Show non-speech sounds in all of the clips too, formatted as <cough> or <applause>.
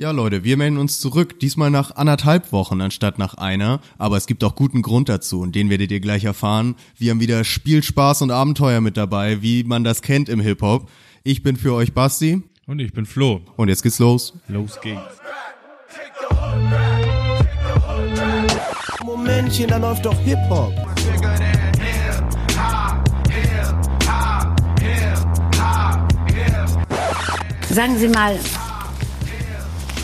Ja, Leute, wir melden uns zurück. Diesmal nach anderthalb Wochen anstatt nach einer. Aber es gibt auch guten Grund dazu und den werdet ihr gleich erfahren. Wir haben wieder Spielspaß und Abenteuer mit dabei, wie man das kennt im Hip-Hop. Ich bin für euch Basti. Und ich bin Flo. Und jetzt geht's los. Los geht's. Momentchen, da läuft doch Hip-Hop. Sagen Sie mal,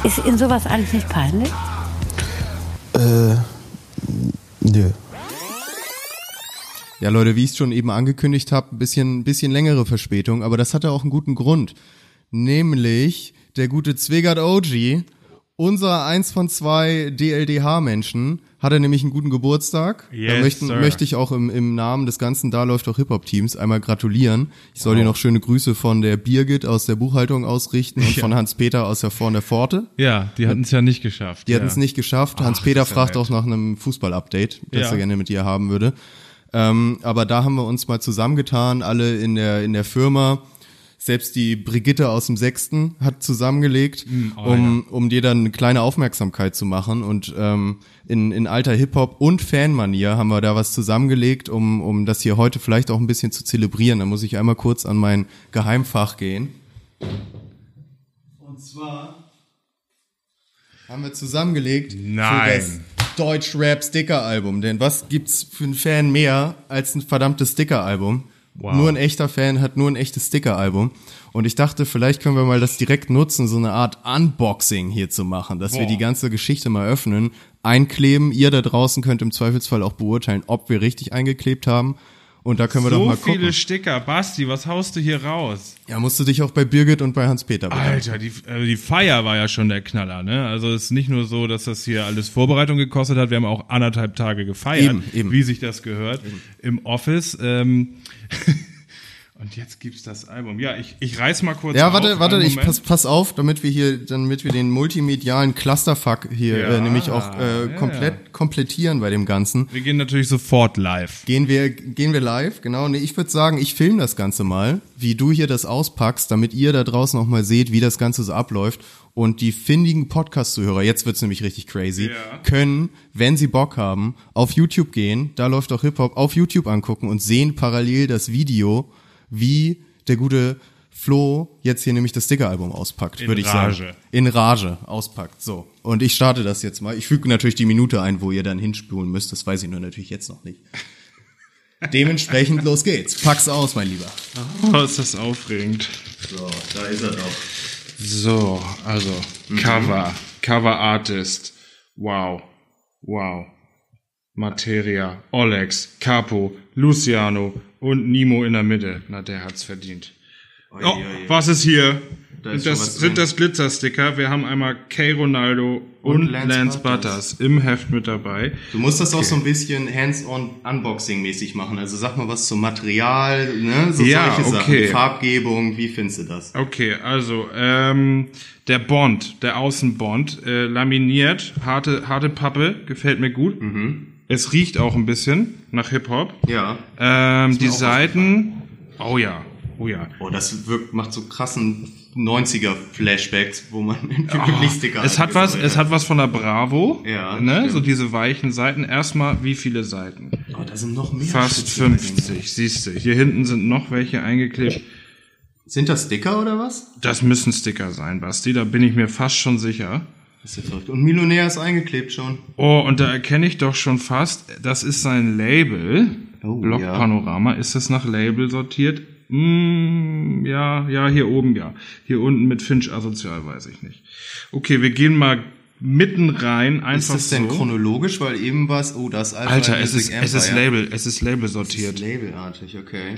ist Ihnen sowas alles nicht peinlich? Äh, nö. Ja, Leute, wie ich es schon eben angekündigt habe, ein bisschen, bisschen längere Verspätung, aber das hatte auch einen guten Grund. Nämlich der gute Zwegert OG, unser eins von zwei DLDH-Menschen, hatte nämlich einen guten Geburtstag. Yes, da möchten, sir. möchte ich auch im, im Namen des ganzen Da läuft auch Hip-Hop-Teams einmal gratulieren. Ich soll dir noch schöne Grüße von der Birgit aus der Buchhaltung ausrichten und von Hans-Peter aus der Vorn der Pforte. Ja, die hatten es ja nicht geschafft. Die ja. hatten es nicht geschafft. Hans-Peter ja fragt nett. auch nach einem Fußball-Update, das Ja. er gerne mit dir haben würde. Ähm, aber da haben wir uns mal zusammengetan, alle in der, in der Firma. Selbst die Brigitte aus dem Sechsten hat zusammengelegt, oh um, um dir dann eine kleine Aufmerksamkeit zu machen. Und ähm, in, in alter Hip-Hop und Fanmanier haben wir da was zusammengelegt, um, um das hier heute vielleicht auch ein bisschen zu zelebrieren. Da muss ich einmal kurz an mein Geheimfach gehen. Und zwar haben wir zusammengelegt Nein. für das Deutsch-Rap-Sticker-Album. Denn was gibt's für einen Fan mehr als ein verdammtes Sticker-Album? Wow. Nur ein echter Fan hat nur ein echtes Sticker-Album. Und ich dachte, vielleicht können wir mal das direkt nutzen, so eine Art Unboxing hier zu machen, dass wir Boah. die ganze Geschichte mal öffnen, einkleben. Ihr da draußen könnt im Zweifelsfall auch beurteilen, ob wir richtig eingeklebt haben. Und da können wir so doch mal viele gucken. Sticker. Basti, was haust du hier raus? Ja, musst du dich auch bei Birgit und bei Hans-Peter bedanken. Alter, die, äh, die Feier war ja schon der Knaller, ne? Also es ist nicht nur so, dass das hier alles Vorbereitung gekostet hat, wir haben auch anderthalb Tage gefeiert, Eben, eben. wie sich das gehört, im Office. Ähm, <laughs> und jetzt gibt's das Album. Ja, ich, ich reiß mal kurz Ja, auf. warte, warte, Einen ich pass, pass auf, damit wir hier, damit wir den multimedialen Clusterfuck hier Ja, äh, nämlich auch äh, ja. komplett komplettieren bei dem Ganzen. Wir gehen natürlich sofort live. Gehen wir, gehen wir live, genau. Nee, ich würde sagen, ich filme das Ganze mal, wie du hier das auspackst, damit ihr da draußen auch mal seht, wie das Ganze so abläuft. Und die findigen Podcast-Zuhörer, jetzt wird's nämlich richtig crazy, Ja. können, wenn sie Bock haben, auf YouTube gehen, da läuft auch Hip-Hop, auf YouTube angucken und sehen parallel das Video, wie der gute Flo jetzt hier nämlich das Sticker-Album auspackt, würde ich Rage. sagen. In Rage auspackt. So. Und ich starte das jetzt mal. Ich füge natürlich die Minute ein, wo ihr dann hinspulen müsst. Das weiß ich nur natürlich jetzt noch nicht. <laughs> Dementsprechend los geht's. Pack's aus, mein Lieber. Oh, ist das aufregend. So, da ist er doch. So, also Cover, Cover Artist. Wow. Wow. Materia, Olex, Capo, Luciano und Nimo in der Mitte. Na, der hat's verdient. Oh, was ist hier? Da ist das sind das Glitzersticker. Wir haben einmal K. Ronaldo und, Und Lance Lance, Butters. Butters. im Heft mit dabei. Du musst das auch so ein bisschen hands-on Unboxing-mäßig machen. Also sag mal was zum Material, ne? So Ja, solche okay. Sachen. Farbgebung, wie findest du das? Okay, also ähm, der Bond, der Außenbond, äh, laminiert, harte, harte Pappe, gefällt mir gut. Es riecht auch ein bisschen nach Hip-Hop. Ja. Ähm, die Seiten, oh ja, oh ja. Oh, das wirkt, macht so krassen 90er-Flashbacks, wo man wirklich Sticker Es hat was, es hat was von der Bravo, Ja, ne? stimmt. So diese weichen Seiten. Erstmal, wie viele Seiten? Oh, da sind noch mehr. Fast denen. 50, siehst du. Hier hinten sind noch welche eingeklebt. Sind das Sticker oder was? Das müssen Sticker sein, Basti, da bin ich mir fast schon sicher. Das ist ja verrückt. Und Millionär ist eingeklebt schon. Oh, und da erkenne ich doch schon fast, das ist sein Label. Oh, Block ja. Panorama. Ist das nach Label sortiert? Mm, ja, ja, hier oben ja. Hier unten mit Finch asozial, weiß ich nicht. Okay, wir gehen mal mitten rein, Ist einfach das denn so. chronologisch? Weil eben was, oh, das Alpha Alter, es ist, es ist. Label, es ist Label sortiert. ist labelartig, okay.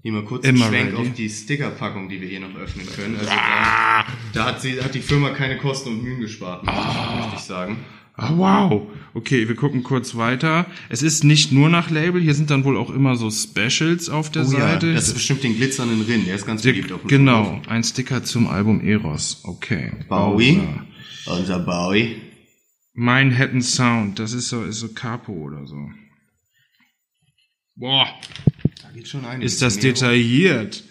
Hier mal kurz Immer einen Schwenk ready. auf die Stickerpackung, die wir hier noch öffnen können. Also da, da hat, sie, hat die Firma keine Kosten und Mühen gespart, möchte ich- möchte ich sagen. Ah, wow. Okay, wir gucken kurz weiter. Es ist nicht nur nach Label, hier sind dann wohl auch immer so Specials auf der Oh ja, Seite. das ist bestimmt den glitzernden Rin, der ist ganz Der- beliebt auf dem genau, Schulhof. ein Sticker zum Album Eros. Okay. Bowie. Bowser. Unser Bowie. Manhattan Sound, das ist so, ist so Capo oder so. Boah, Da geht schon einiges. ist das mehr. detailliert.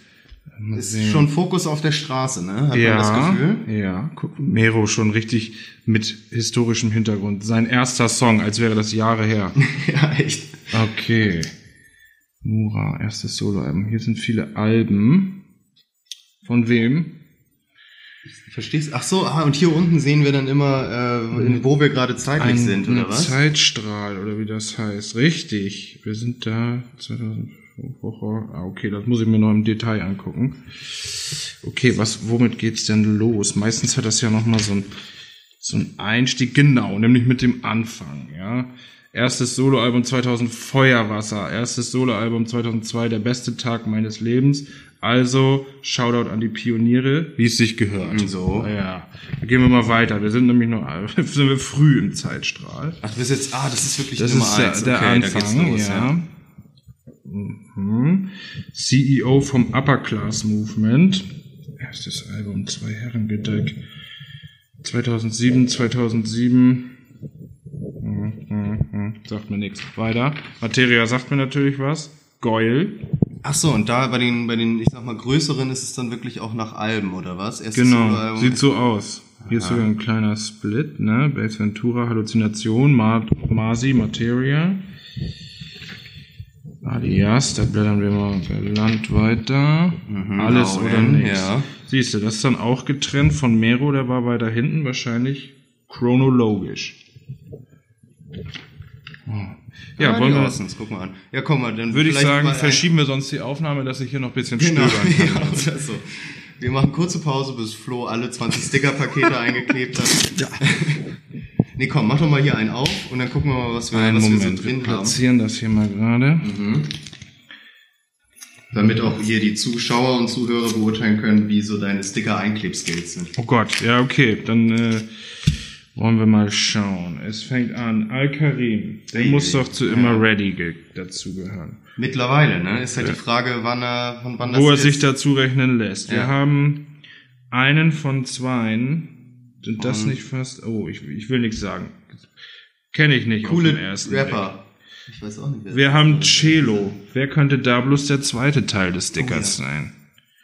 Ist sehen. schon Fokus auf der Straße, ne? Hat man das Ja, Gefühl? ja. Guck, Mero schon richtig mit historischem Hintergrund. Sein erster Song, als wäre das Jahre her. <laughs> Ja, echt. Okay. Nura, erstes Soloalbum. Hier sind viele Alben. Von wem? Verstehst? Ach so, ah, und hier unten sehen wir dann immer, äh, in, wo wir gerade zeitlich sind, eine oder was? Zeitstrahl, oder wie das heißt. Richtig. Wir sind da 2000. Ah, okay, das muss ich mir noch im Detail angucken. Okay, was, womit geht's denn los? Meistens hat das ja noch mal so ein, so ein Einstieg, genau, nämlich mit dem Anfang, ja. Erstes Soloalbum 2000 Feuerwasser, erstes Soloalbum 2002 der beste Tag meines Lebens. Also Shoutout an die Pioniere, wie es sich gehört. So. Ja, dann gehen wir mal weiter. Wir sind nämlich noch <laughs> sind wir früh im Zeitstrahl. Ach, du bist jetzt, ah, das ist wirklich Das Nummer ist der, eins. der okay, Anfang, los, ja. Mhm. CEO vom Upper Class Movement. Erstes Album, zwei Herrengedeck. 2007, 2007. Mhm. Sagt mir nichts. Weiter. Materia sagt mir natürlich was. Goyle. Ach so, und da bei den, bei den, ich sag mal, größeren ist es dann wirklich auch nach Alben, oder was? Erstes Genau, sieht so aus. Hier ist sogar ein kleiner Split, ne? Base Ventura, Halluzination, Mar Masi, Materia. Alias, da blättern wir mal Land weiter. Alles AOM, oder nichts. ja. Siehst du, das ist dann auch getrennt von Mero, der war weiter hinten, wahrscheinlich chronologisch. Oh. Ja, Ah, wollen wir, Orsons, guck mal an. Ja, komm mal, dann würde ich sagen, verschieben wir sonst die Aufnahme, dass ich hier noch ein bisschen Genau, stöbern kann. <laughs> ja, oder so. Wir machen kurze Pause, bis Flo alle 20 Sticker-Pakete <laughs> eingeklebt hat. Ja. Nee, komm, mach doch mal hier einen auf und dann gucken wir mal, was wir, Einen was Moment, wir wir, so drin haben. platzieren das hier mal gerade. Damit auch hier die Zuschauer und Zuhörer beurteilen können, wie so deine Sticker-Einklebskills sind. Oh Gott, ja, okay, dann äh, wollen wir mal schauen. Es fängt an, Al-Karim, der Hey, muss doch zu ja. Immer Ready ge- dazugehören. Mittlerweile, ne? Ist halt die Frage, wann er, von wann das Wo er ist. sich dazu rechnen lässt. Wir Ja. haben einen von zweien. Sind das nicht fast... Oh, ich, ich will nichts sagen. Kenne ich nicht Coole Blick. Rapper. Ich weiß auch nicht, wer Wir haben ist. Cello. Wer könnte da bloß der zweite Teil des Stickers Oh, ja. sein?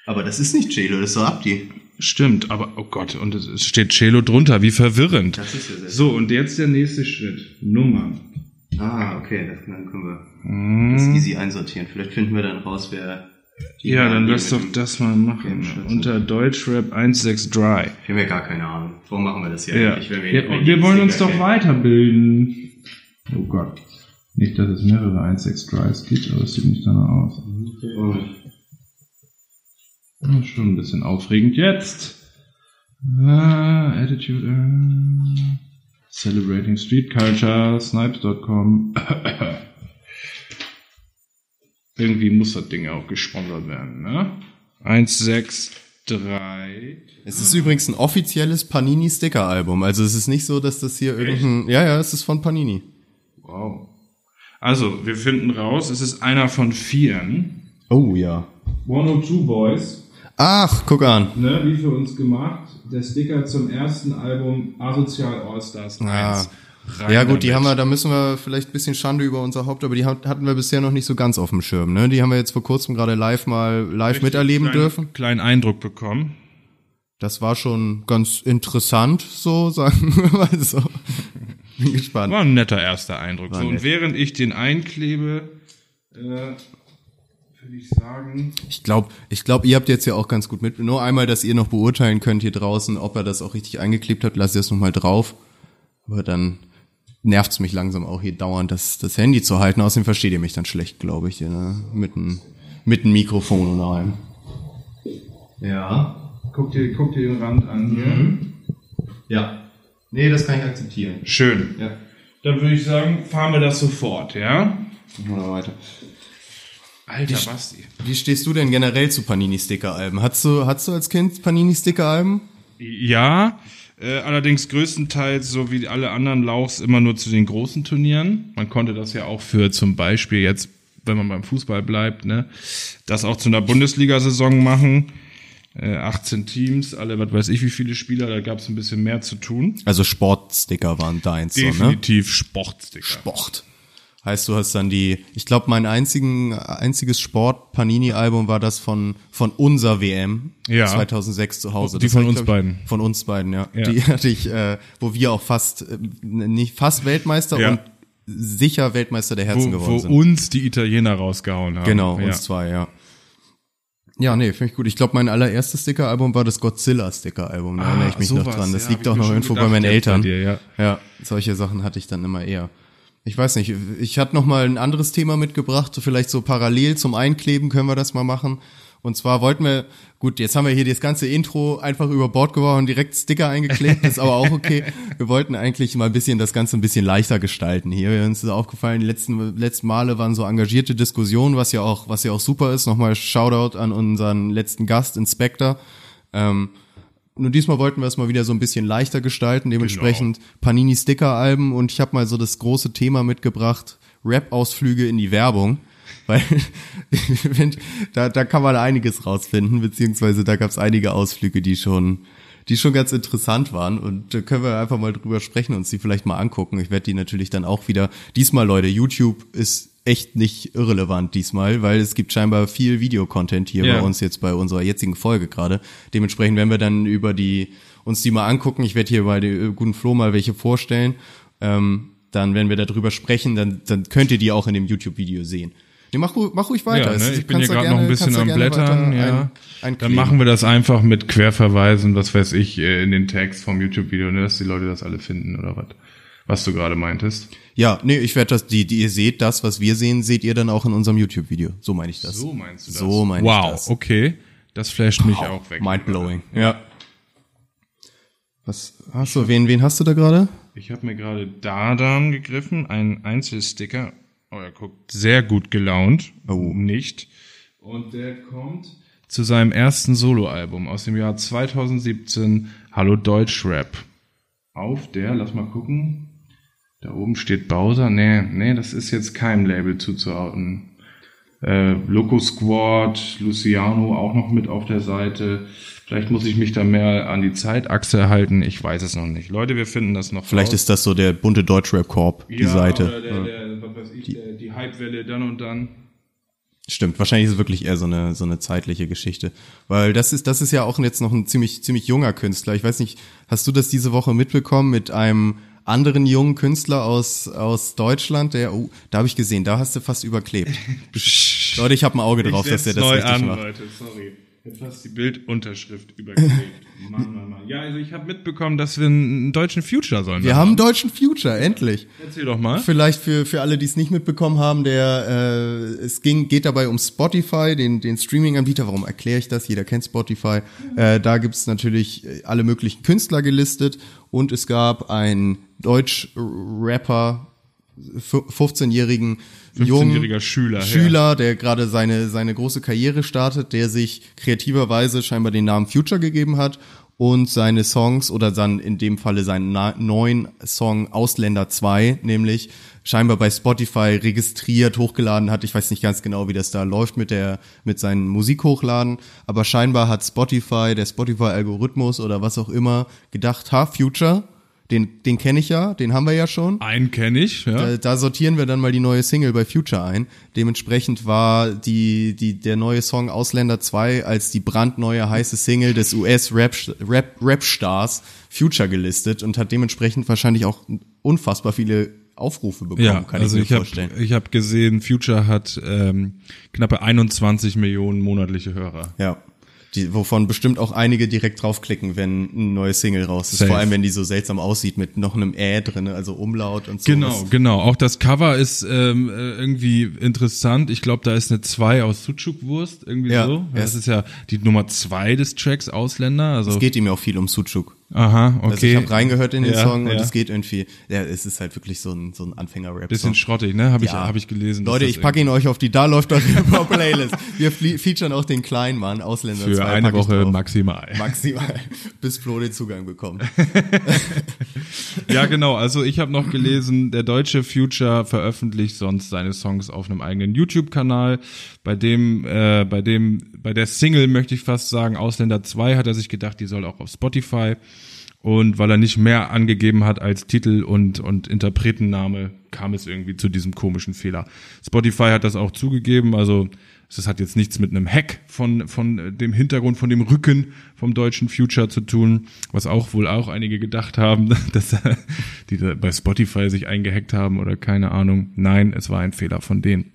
Aber das ist nicht Cello, das ist so Abdi. Stimmt, aber oh Gott, und es steht Cello drunter, wie verwirrend. Das ist ja sehr So, und jetzt der nächste Schritt. Nummern. Ah, okay, das, dann können wir Mhm. das easy einsortieren. Vielleicht finden wir dann raus, wer Ja, dann lass doch das mal machen. Unter Deutschrap 16 Dry. Ich habe ja gar keine Ahnung. Warum machen wir das hier Ja. eigentlich? wenn Wir, wenn wir wollen uns doch kennen? weiterbilden. Oh Gott. Nicht, dass es mehrere 16 Dries gibt, aber es sieht nicht danach aus. Und Ja, schon ein bisschen aufregend jetzt. Ah, Attitude. Äh, celebrating Street Culture, Snipes.com. <coughs> Irgendwie muss das Ding auch gesponsert werden, ne? 163. Es ist übrigens ein offizielles Panini-Sticker-Album. Also es ist nicht so, dass das hier irgendein... Ja, ja, es ist von Panini. Wow. Also, wir finden raus, es ist einer von vieren. Oh ja. 102 Boys, Ach, guck an. ne, wie für uns gemacht. Der Sticker zum ersten Album Asozial All-Stars 1. Ja. Rein Ja gut, die damit. haben wir, da müssen wir vielleicht ein bisschen Schande über unser Haupt, aber die hat- hatten wir bisher noch nicht so ganz auf dem Schirm. Ne? Die haben wir jetzt vor kurzem gerade live mal live miterleben kleinen, dürfen. Kleinen Eindruck bekommen. Das war schon ganz interessant, so <laughs> sagen wir mal so. Bin gespannt. War ein netter erster Eindruck. War So, und nett. während ich den einklebe, äh, würde ich sagen, Ich glaube, ich glaub, ihr habt jetzt ja auch ganz gut mit. Nur einmal, dass ihr noch beurteilen könnt hier draußen, ob er das auch richtig eingeklebt hat, lasst ihr es nochmal drauf. Aber dann nervt's mich langsam auch hier dauernd, das, das Handy zu halten. Außerdem versteht ihr mich dann schlecht, glaube ich, hier, ne? mit, einem mit einem Mikrofon und allem. Ja. guck dir, guck dir den Rand an hier. Ja. Nee, das kann ich akzeptieren. Schön. Ja. Dann würde ich sagen, fahren wir das sofort, ja? Wir weiter. Alter, Basti. Wie stehst du denn generell zu Panini-Sticker-Alben? Hattest du, hattest du als Kind Panini-Sticker-Alben? Ja, äh, allerdings größtenteils, so wie alle anderen Lauchs, immer nur zu den großen Turnieren. Man konnte das ja auch für zum Beispiel jetzt, wenn man beim Fußball bleibt, ne, das auch zu einer Bundesliga-Saison machen. Äh, 18 Teams, alle, was weiß ich, wie viele Spieler, da gab es ein bisschen mehr zu tun. Also Sportsticker waren deins, so, ne? Definitiv Sportsticker. Sport. Heißt, du hast dann die, ich glaube, mein einzigen, einziges Sport-Panini-Album war das von, von unser WM Ja. 2006 zu Hause. Die Das von uns ich, beiden. Von uns beiden, ja. Ja. Die <laughs> hatte ich, äh, wo wir auch fast, äh, nicht fast Weltmeister Ja. und sicher Weltmeister der Herzen Wo, geworden wo sind. uns die Italiener rausgehauen haben. Genau, uns zwei, ja. Ja, nee, finde ich gut. Ich glaube, mein allererstes Sticker-Album war das Godzilla-Sticker-Album. Da Ah, erinnere ich mich noch sowas, dran. Das liegt auch noch irgendwo bei meinen jetzt bei Eltern. dir, ja. ja, solche Sachen hatte ich dann immer eher. Ich weiß nicht, ich hatte noch mal ein anderes Thema mitgebracht, vielleicht so parallel zum Einkleben können wir das mal machen. Und zwar wollten wir, gut, jetzt haben wir hier das ganze Intro einfach über Bord geworfen und direkt Sticker eingeklebt, ist aber auch okay. <laughs> Wir wollten eigentlich mal ein bisschen das Ganze ein bisschen leichter gestalten hier. Uns ist aufgefallen, die letzten, letzten Male waren so engagierte Diskussionen, was ja auch, was ja auch super ist. Nochmal Shoutout an unseren letzten Gast, Inspector. Ähm, nur diesmal wollten wir es mal wieder so ein bisschen leichter gestalten, dementsprechend Panini Sticker Alben und ich habe mal so das große Thema mitgebracht, Rap Ausflüge in die Werbung, <laughs> weil <laughs> da da kann man einiges rausfinden, beziehungsweise da gab es einige Ausflüge, die schon die schon ganz interessant waren und da können wir einfach mal drüber sprechen und uns die vielleicht mal angucken. Ich werde die natürlich dann auch wieder diesmal Leute, YouTube ist echt nicht irrelevant diesmal, weil es gibt scheinbar viel Videocontent hier Ja. bei uns jetzt bei unserer jetzigen Folge gerade. Dementsprechend werden wir dann über die uns die mal angucken. Ich werde hier bei dem äh, guten Flo mal welche vorstellen. Ähm, dann, wenn wir darüber sprechen, dann, dann könnt ihr die auch in dem YouTube-Video sehen. Nee, mach, mach ruhig weiter. Ja, ne? Ich bin hier gerade noch ein bisschen am Blättern, ja. ein- Dann machen wir das einfach mit Querverweisen, was weiß ich, äh, in den Text vom YouTube-Video, ne, dass die Leute das alle finden oder was. Was du gerade meintest. Ja, nee, ich werde das, die, die ihr seht, das, was wir sehen, seht ihr dann auch in unserem YouTube-Video. So meine ich das. So meinst du das? So meine wow, ich das. okay. Das flasht mich auch weg. Mindblowing. Ja. Was du, wen, wen hast du da gerade? Ich habe mir gerade Dardan gegriffen, einen Einzelsticker. Oh, er guckt sehr gut gelaunt. Oh. Nicht. Und der kommt zu seinem ersten Soloalbum aus dem Jahr 2017, Hallo Deutschrap. Auf der, lass mal gucken. Da oben steht Bowser. Nee, nee, das ist jetzt keinem Label zuzuordnen. Äh, Loco Squad, Luciano auch noch mit auf der Seite. Vielleicht muss ich mich da mehr an die Zeitachse halten. Ich weiß es noch nicht. Leute, wir finden das noch Vielleicht raus. ist das so der bunte Deutschrap-Korb, die ja, Seite. Oder der, der, was weiß ich, der, die Hypewelle dann und dann. Stimmt, wahrscheinlich ist es wirklich eher so eine, so eine zeitliche Geschichte. Weil das ist, das ist ja auch jetzt noch ein ziemlich, ziemlich junger Künstler. Ich weiß nicht, hast du das diese Woche mitbekommen mit einem anderen jungen Künstler aus, aus Deutschland, der, oh, da habe ich gesehen, da hast du fast überklebt. <laughs> Leute, ich habe ein Auge drauf, dass der das neu richtig an, macht. Leute, sorry. Jetzt hast du die Bildunterschrift überklebt. <laughs> Mann, Mann, Mann. Ja, also ich habe mitbekommen, dass wir einen deutschen Future sollen. Wir haben einen deutschen Future, endlich. Erzähl doch mal. Vielleicht für, für alle, die es nicht mitbekommen haben, der äh, es ging, geht dabei um Spotify, den, den Streaming-Anbieter. Warum erkläre ich das? Jeder kennt Spotify. Äh, da gibt's natürlich äh, alle möglichen Künstler gelistet und es gab einen Deutsch-Rapper, fu- 15-jährigen jungen 15-jähriger Schüler, ja. Schüler, der gerade seine, seine große Karriere startet, der sich kreativerweise scheinbar den Namen Future gegeben hat und seine Songs oder dann in dem Falle seinen neuen Song Ausländer 2, nämlich scheinbar bei Spotify registriert, hochgeladen hat. Ich weiß nicht ganz genau, wie das da läuft mit der, mit seinen Musikhochladen, aber scheinbar hat Spotify, der Spotify-Algorithmus oder was auch immer gedacht, ha, Future, den, den kenne ich ja, den haben wir ja schon. Einen kenne ich, ja. Da, da sortieren wir dann mal die neue Single bei Future ein. Dementsprechend war die, die, der neue Song Ausländer 2 als die brandneue heiße Single des US-Rap-Stars Rap, Rap-Stars Future gelistet und hat dementsprechend wahrscheinlich auch unfassbar viele Aufrufe bekommen, Ja, kann also ich ich mir habe vorstellen. ich hab gesehen, Future hat ähm, knappe 21 Millionen monatliche Hörer. Ja. Die, wovon bestimmt auch einige direkt draufklicken, wenn eine neue Single raus ist. Safe. Vor allem, wenn die so seltsam aussieht mit noch einem Ä drin, also Umlaut und so. Genau, genau. Auch das Cover ist ähm, äh, irgendwie interessant. Ich glaube, da ist eine 2 aus Sucuk-Wurst, irgendwie Ja, so. ja. Das ist ja die Nummer 2 des Tracks Ausländer. Also, Es geht ihm ja auch viel um Sucuk. Aha, okay. Also ich habe reingehört in den Ja, Song und ja. es geht irgendwie, ja, es ist halt wirklich so ein, so ein Anfänger-Rap. Bisschen schrottig, ne? Habe ich, Ja. hab ich gelesen. Leute, ich packe ihn euch auf die Da läuft doch Playlist. Wir featuren auch den kleinen Mann, Ausländer. für 2 eine Woche maximal. Maximal, bis Flo den Zugang bekommt. <laughs> Ja, genau. Also ich habe noch gelesen, der deutsche Future veröffentlicht sonst seine Songs auf einem eigenen YouTube-Kanal. Bei dem, äh, bei dem, bei der Single möchte ich fast sagen, Ausländer 2 hat er sich gedacht, die soll auch auf Spotify. Und weil er nicht mehr angegeben hat als Titel und, und Interpretenname, kam es irgendwie zu diesem komischen Fehler. Spotify hat das auch zugegeben, also das hat jetzt nichts mit einem Hack von, von dem Hintergrund, von dem Rücken vom deutschen Future zu tun, was auch wohl auch einige gedacht haben, <laughs> dass die da bei Spotify sich eingehackt haben oder keine Ahnung. Nein, es war ein Fehler von denen.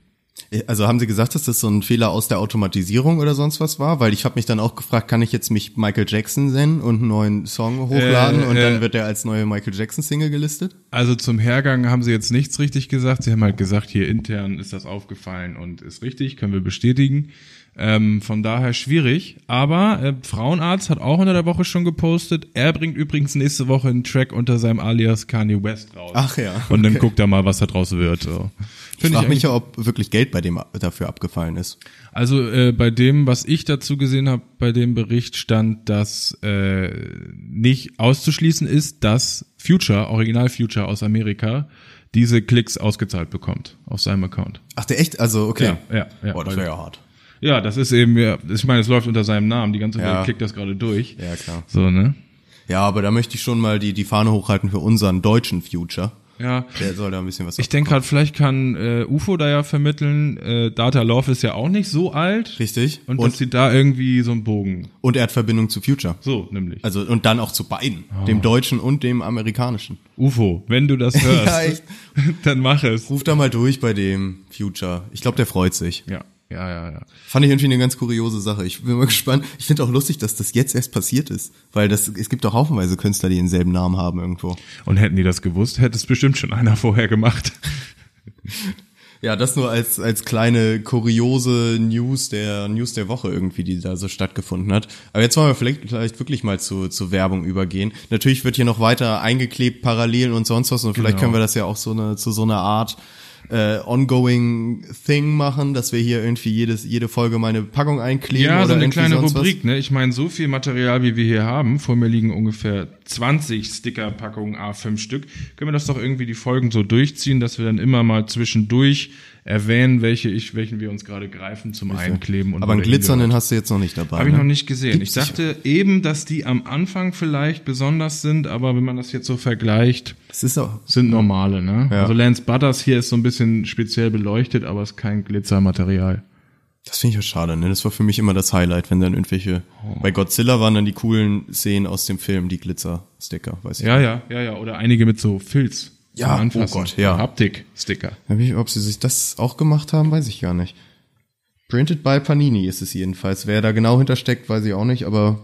Also haben Sie gesagt, dass das so ein Fehler aus der Automatisierung oder sonst was war? Weil ich habe mich dann auch gefragt, kann ich jetzt mich Michael Jackson nennen und einen neuen Song hochladen Äh, und äh. dann wird er als neue Michael Jackson Single gelistet? Also zum Hergang haben sie jetzt nichts richtig gesagt. Sie haben halt gesagt, hier intern ist das aufgefallen und ist richtig, können wir bestätigen. Ähm, von daher schwierig. Aber äh, Frauenarzt hat auch unter der Woche schon gepostet. Er bringt übrigens nächste Woche einen Track unter seinem Alias Kanye West raus. Ach ja, Und dann okay. guckt er mal, was da draus wird. So. Ich Find frage mich ja, ob wirklich Geld bei dem dafür abgefallen ist. Also äh, bei dem, was ich dazu gesehen habe, bei dem Bericht stand, dass äh, nicht auszuschließen ist, dass Future, Original Future aus Amerika, diese Klicks ausgezahlt bekommt auf seinem Account. Ach, der echt? Also, okay. Ja, ja, ja. Boah, das wäre ja hart. Ja, das ist eben, ja, ich meine, es läuft unter seinem Namen, die ganze Ja. Welt klickt das gerade durch. Ja, klar. So, ne? Ja, aber da möchte ich schon mal die, die Fahne hochhalten für unseren deutschen Future. Ja. Der soll da ein bisschen was Ich denke gerade, vielleicht kann äh, UFO da ja vermitteln, äh, Data Love ist ja auch nicht so alt. Richtig. Und, Und, dass sie da irgendwie so einen Bogen. und er hat Verbindung zu Future. So, nämlich. Also, und dann auch zu beiden. Oh. Dem deutschen und dem amerikanischen. UFO, wenn du das <laughs> hörst, Ja, <laughs> dann mach es. Ruf da mal durch bei dem Future. Ich glaube, der freut sich. Ja, ja, ja, ja. Fand ich irgendwie eine ganz kuriose Sache. Ich bin mal <laughs> gespannt. Ich finde auch lustig, dass das jetzt erst passiert ist. Weil das, es gibt auch haufenweise Künstler, die denselben Namen haben irgendwo. Und hätten die das gewusst, hätte es bestimmt schon einer <laughs> vorher gemacht. <laughs> Ja, das nur als, als kleine kuriose News der, News der Woche irgendwie, die da so stattgefunden hat. Aber jetzt wollen wir vielleicht, vielleicht wirklich mal zu, zu Werbung übergehen. Natürlich wird hier noch weiter eingeklebt, parallel und sonst was. Und vielleicht Genau. können wir das ja auch so eine, zu so einer Art äh, ongoing Thing machen, dass wir hier irgendwie jedes, jede Folge mal eine Packung einkleben Ja, oder so eine kleine Rubrik, ne? Ich meine, so viel Material, wie wir hier haben, vor mir liegen ungefähr 20 Stickerpackungen A5 Stück, können wir das doch irgendwie die Folgen so durchziehen, dass wir dann immer mal zwischendurch erwähnen, welche ich, welchen wir uns gerade greifen zum Einkleben. Und. Aber einen glitzernden hast du jetzt noch nicht dabei. Habe ich ne? noch nicht gesehen. Gibt's ich dachte eben, dass die am Anfang vielleicht besonders sind, aber wenn man das jetzt so vergleicht, Das ist auch, sind normale, ne? Ja. Also Lance Butters hier ist so ein bisschen speziell beleuchtet, aber ist kein Glitzermaterial. Das finde ich auch schade, ne? Das war für mich immer das Highlight, wenn dann irgendwelche. Oh. Bei Godzilla waren dann die coolen Szenen aus dem Film, die Glitzer-Sticker, weiß ich. Ja, ja, ja, ja. Oder einige mit so Filz. Ja, Anfassen. oh Gott, ja. Haptik-Sticker. Ob sie sich das auch gemacht haben, weiß ich gar nicht. Printed by Panini ist es jedenfalls. Wer da genau hintersteckt, weiß ich auch nicht, aber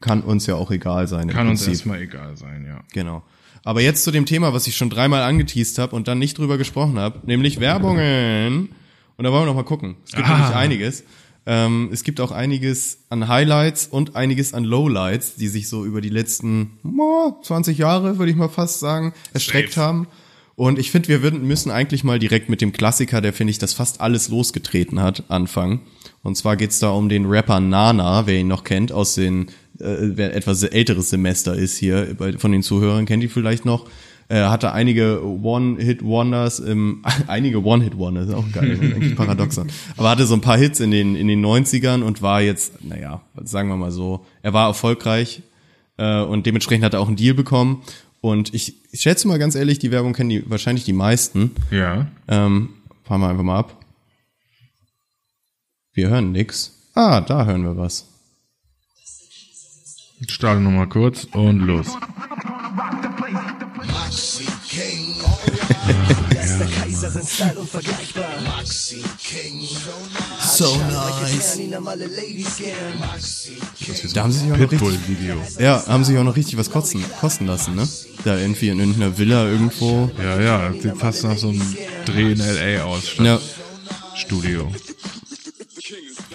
kann uns ja auch egal sein. Kann uns erstmal egal sein, ja. Genau. Aber jetzt zu dem Thema, was ich schon dreimal angeteased habe und dann nicht drüber gesprochen habe, nämlich Werbungen. Und da wollen wir noch mal gucken. Es gibt Ah. nämlich einiges. Ähm, es gibt auch einiges an Highlights und einiges an Lowlights, die sich so über die letzten oh, 20 Jahre, würde ich mal fast sagen, erstreckt Safe. haben. Und ich finde, wir würden, müssen eigentlich mal direkt mit dem Klassiker, der finde ich, das fast alles losgetreten hat, anfangen. Und zwar geht's da um den Rapper Nana, wer ihn noch kennt, aus den, äh, wer etwas älteres Semester ist hier bei, von den Zuhörern, kennt ihn vielleicht noch. Äh, hatte einige One-Hit-Wonders, im, <laughs> einige One-Hit-Wonders, auch geil, ne? eigentlich paradoxon. Aber hatte so ein paar Hits in den, in den 90ern und war jetzt, naja, sagen wir mal so, er war erfolgreich äh, und dementsprechend hat er auch einen Deal bekommen. Und ich, ich schätze mal ganz ehrlich, die Werbung kennen die wahrscheinlich die meisten. Ja. Ähm, fahren wir einfach mal ab. Wir hören nix. Ah, da hören wir was. Starte nochmal kurz und los. So nice. Da haben sie sich auch noch richtig, Pitbull-Video. ja, haben sich auch noch richtig was kosten, kosten lassen, ne? Da irgendwie in irgendeiner Villa irgendwo. Ja, ja, sieht fast nach so einem Dreh in L.A. aus, statt Ja, Studio.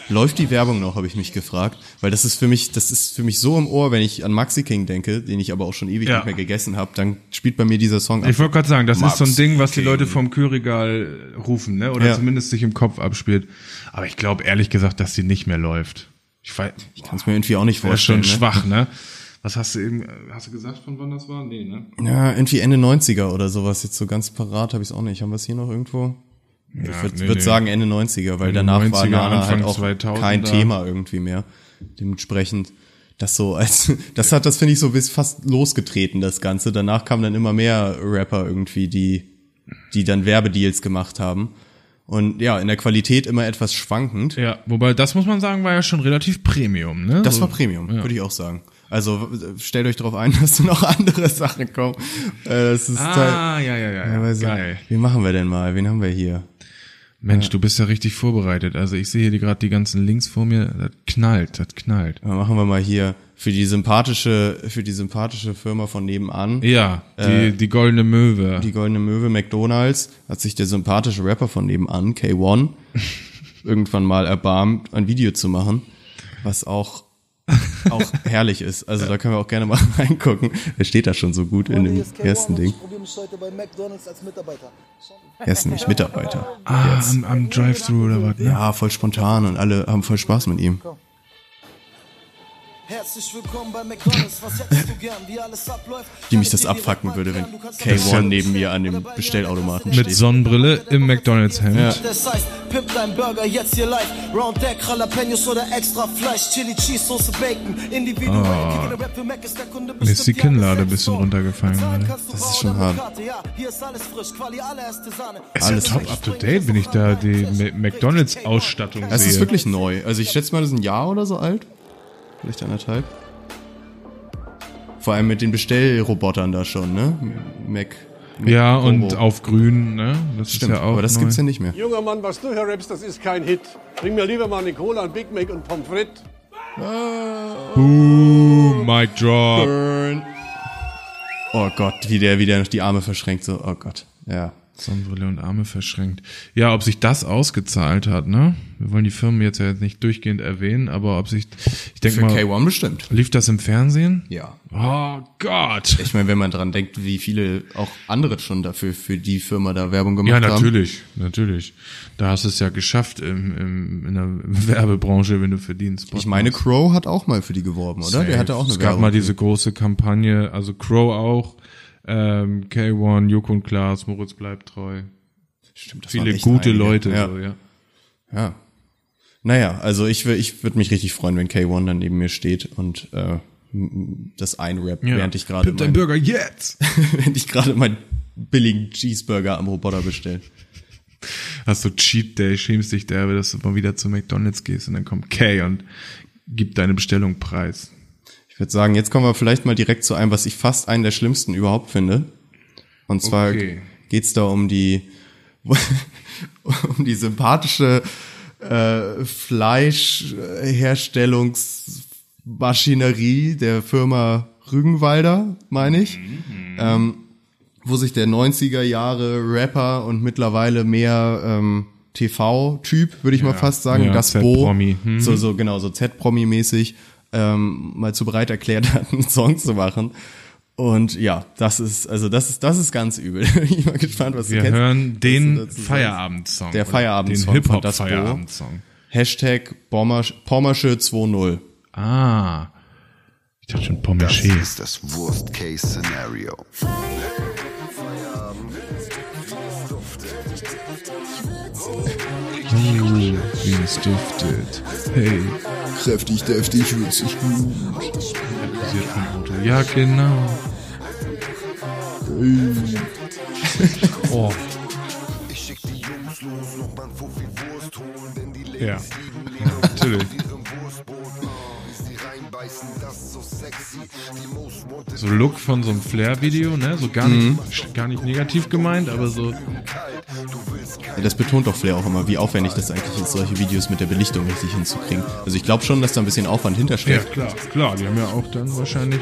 Läuft die Werbung noch, habe ich mich gefragt, weil das ist für mich, das ist für mich so im Ohr, wenn ich an Maxi King denke, den ich aber auch schon ewig Ja. nicht mehr gegessen habe, dann spielt bei mir dieser Song. Ich wollte gerade sagen, das ist so ein Max Ding, was die. Leute vom Kühlregal rufen, ne? Oder Ja. zumindest sich im Kopf abspielt. Aber ich glaube ehrlich gesagt, dass sie nicht mehr läuft. Ich weiß, Kann es mir irgendwie auch nicht das ist schon vorstellen. ne? schwach, ne? Was hast du eben, hast du gesagt, von wann das war? Nee, ne? Ja, irgendwie Ende 90er oder sowas. Jetzt so ganz parat habe ich es auch nicht. Haben wir es hier noch irgendwo? Ich würde nee, würd nee. sagen Ende 90er, weil Ende danach war 90er, Nana halt Anfang auch 2000er. kein Thema irgendwie mehr. Dementsprechend. das so als, <laughs> das hat, das finde ich so bis fast losgetreten, das Ganze. Danach kamen dann immer mehr Rapper irgendwie, die, die dann Werbedeals gemacht haben. Und ja, in der Qualität immer etwas schwankend. Ja, wobei das muss man sagen, war ja schon relativ Premium, ne? Das war Premium, würde ich auch sagen. Also stellt euch darauf ein, <laughs> dass noch andere Sachen kommen. Äh, Das ist Ah, ja, ja, ja. ja. Geil. Wie machen wir denn mal? Wen haben wir hier? Mensch, du bist ja richtig vorbereitet. Also ich sehe hier gerade die ganzen Links vor mir. Das knallt, das knallt. Dann machen wir mal hier für die sympathische, für die sympathische Firma von nebenan. Ja, die, die goldene Möwe. die Goldene Möwe McDonalds hat sich der sympathische Rapper von nebenan, K1, <laughs> irgendwann mal erbarmt, ein Video zu machen, was auch <laughs> auch herrlich ist. Also da können wir auch gerne mal <laughs> reingucken. Er steht da schon so gut in dem ersten Ding. Ich probiere mich heute bei McDonalds als Mitarbeiter. Er ist nämlich Mitarbeiter. ah, am, am Drive-Thru oder was, ne? Ja, voll spontan und alle haben voll Spaß mit ihm. Wie mich das abfacken würde, wenn K1 neben mir an dem Bestellautomaten Mit steht. Sonnenbrille im McDonalds-Hemd. Ja. Das heißt, pimp dein Burger jetzt hier live. Round Deck, Jalapenos oder extra Fleisch. Chili, Cheese, Soße, Bacon. Individuell. Für Mac ist Mir ist die Kinnlade ein das bisschen ist runtergefallen du Das ist schon hart. mit ist alles. Ist Alles top up to date, wenn ich da die McDonalds-Ausstattung Es ist sehe. wirklich neu. Also ich schätze mal, das ist ein Jahr oder so alt. Vielleicht anderthalb. Vor allem mit den Bestellrobotern da schon, ne? Mac. Mac ja, Robo. und auf grün, ne? Das Stimmt, ist ja auch aber das neu. gibt's ja nicht mehr. Junger Mann, was du hier rappst, das ist kein Hit. Bring mir lieber mal eine Cola, ein Big Mac und Pommes frites. Boom, Mic Drop. Burn. Oh Gott, wie der wieder noch die Arme verschränkt, so, oh Gott. Ja. Sonnenbrille und Arme verschränkt. Ja, ob sich das ausgezahlt hat, ne? Wir wollen die Firmen jetzt ja jetzt nicht durchgehend erwähnen, aber ob sich, ich denke Für mal, K1 bestimmt. lief das im Fernsehen? Ja. Oh Gott. Ich meine, wenn man dran denkt, wie viele auch andere schon dafür für die Firma da Werbung gemacht Ja, haben. natürlich, natürlich. Da hast du es ja geschafft im, im, in der Werbebranche, wenn du verdienst. Ich meine, Crow hat auch mal für die geworben, oder? Der hatte auch eine Es gab Werbung. mal diese große Kampagne, also Crow auch, ähm, K1, Joko und Klaas, Moritz bleibt treu. Stimmt, das Viele gute einige. Leute, Ja. so, ja. Ja. Naja, also ich, ich würde mich richtig freuen, wenn K1 dann neben mir steht und äh, das einrappt, ja. während ich gerade Pimp dein Burger jetzt! <laughs> während ich gerade meinen billigen Cheeseburger am Roboter bestelle. Hast du Cheat Day, schämst dich derbe, dass du mal wieder zu McDonalds gehst und dann kommt Kay und gibt deine Bestellung preis. Ich würde sagen, jetzt kommen wir vielleicht mal direkt zu einem, was ich fast einen der schlimmsten überhaupt finde. Und zwar Okay. geht's da um die <laughs> um die sympathische äh, Fleischherstellungsmaschinerie der Firma Rügenwalder, meine ich. Ähm, wo sich der 90er Jahre Rapper und mittlerweile mehr ähm, TV-Typ, würde ich mal fast sagen, ja, das Bo. Mhm. so, so genau, so Z-Promi-mäßig, ähm, mal zu bereit erklärt <laughs> hat, einen Song zu machen. Und ja, das ist, also das ist, das ist ganz übel. <laughs> ich bin mal gespannt, was Wir du kennst. hören was den. Feierabendsong. Der Feierabendsong Den Das. Hip-Hop-Feierabendsong. Hashtag Pommersch, Pommersche 2.0. Ah. Ich dachte schon Das Pommeché. ist das Worst-Case-Szenario. Oh, wie es duftet. Hey, Kräftig, deftig, witzig, gut. Ja, genau. Oh. Ich schick so Look von so einem Flair-Video, ne? So gar nicht, gar nicht negativ gemeint, aber so. Ja, das betont doch Flair auch immer, wie aufwendig das eigentlich ist, solche Videos mit der Belichtung richtig hinzukriegen. Also ich glaube schon, dass da ein bisschen Aufwand Ja, hintersteckt. klar, klar. Die haben ja auch dann wahrscheinlich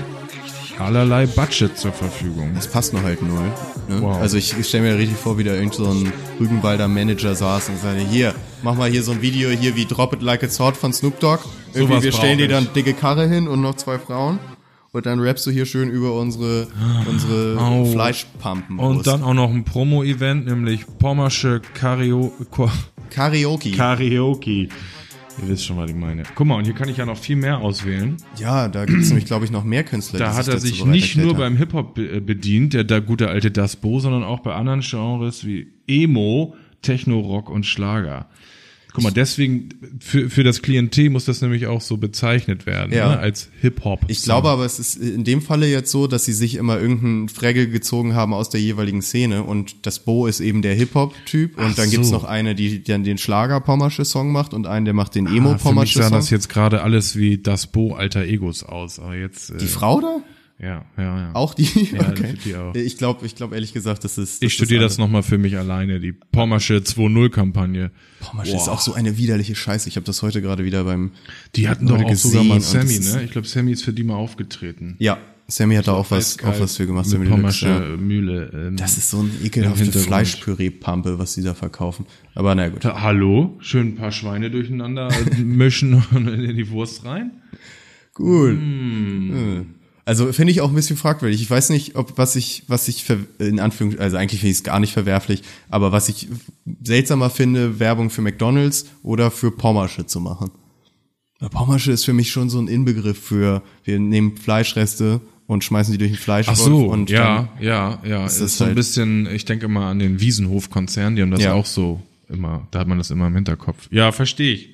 allerlei Budget zur Verfügung. Das passt nur halt null. Ne? Wow. Also ich, ich stelle mir richtig vor, wie da irgend so ein Rügenwalder Manager saß und sagte, hier, mach mal hier so ein Video hier wie Drop It Like It's Hot von Snoop Dogg. Irgendwie, Sowas wir stellen dir dann dicke Karre hin und noch zwei Frauen. Und dann rappst du hier schön über unsere, unsere Au. Fleischpampen. Und dann auch noch ein Promo-Event, nämlich Pommersche Kario Ko- Karaoke. Karaoke. Ihr wisst schon, was ich meine. Guck mal, und hier kann ich ja noch viel mehr auswählen. ja, da gibt's nämlich, glaube ich, noch mehr Künstler. Da hat er sich nicht nur haben. beim Hip-Hop äh, bedient, der da gute alte Das Bo, sondern auch bei anderen Genres wie Emo, Techno, Rock und Schlager. Guck mal, deswegen, für, für das Klientel muss das nämlich auch so bezeichnet werden, Ja. ne? als Hip-Hop. Ich glaube aber, es ist in dem Falle jetzt so, dass sie sich immer irgendeinen Fregel gezogen haben aus der jeweiligen Szene und das Bo ist eben der Hip-Hop-Typ und dann gibt's so. noch eine, die dann den Schlager-Pommersche-Song macht und einen, der macht den Ah, für mich sah Emo-Pommersche-Song. das jetzt gerade alles wie das Bo alter Egos aus, aber jetzt, äh, die Frau da? Ja, ja, ja. Auch die? Ja, okay. die auch. Ich glaube, ich glaube ehrlich gesagt, das ist. ich studiere das nochmal für mich alleine, die Pommersche 2.0-Kampagne. Pommersche ist auch so eine widerliche Scheiße. Ich habe das heute gerade wieder beim. Die hatten doch auch sogar mal gesehen Sammy, das ne? Ich glaube, Sammy ist für die mal aufgetreten. Ja, Sammy hat da auch was, auch was für gemacht. Sammy Pommersche ja. Mühle. Ähm, Das ist so eine Im ekelhafte. Fleischpüree-Pampe, was sie da verkaufen. Aber na gut. Da, hallo, schön ein paar Schweine durcheinander <laughs> mischen und in die Wurst rein. Cool. Hm. Also finde ich auch ein bisschen fragwürdig. Ich weiß nicht, ob was ich, was ich in Anführungszeichen, also eigentlich finde ich es gar nicht verwerflich, aber was ich seltsamer finde, Werbung für McDonalds oder für Pommersche zu machen. Weil Pommersche ist für mich schon so ein Inbegriff für, wir nehmen Fleischreste und schmeißen die durch den Fleischwolf Ach so, und ja, ja, ja. ist Es das ist so ein halt- bisschen, ich denke immer an den Wiesenhof-Konzern, die haben das Ja. auch so immer, da hat man das immer im Hinterkopf. Ja, verstehe ich.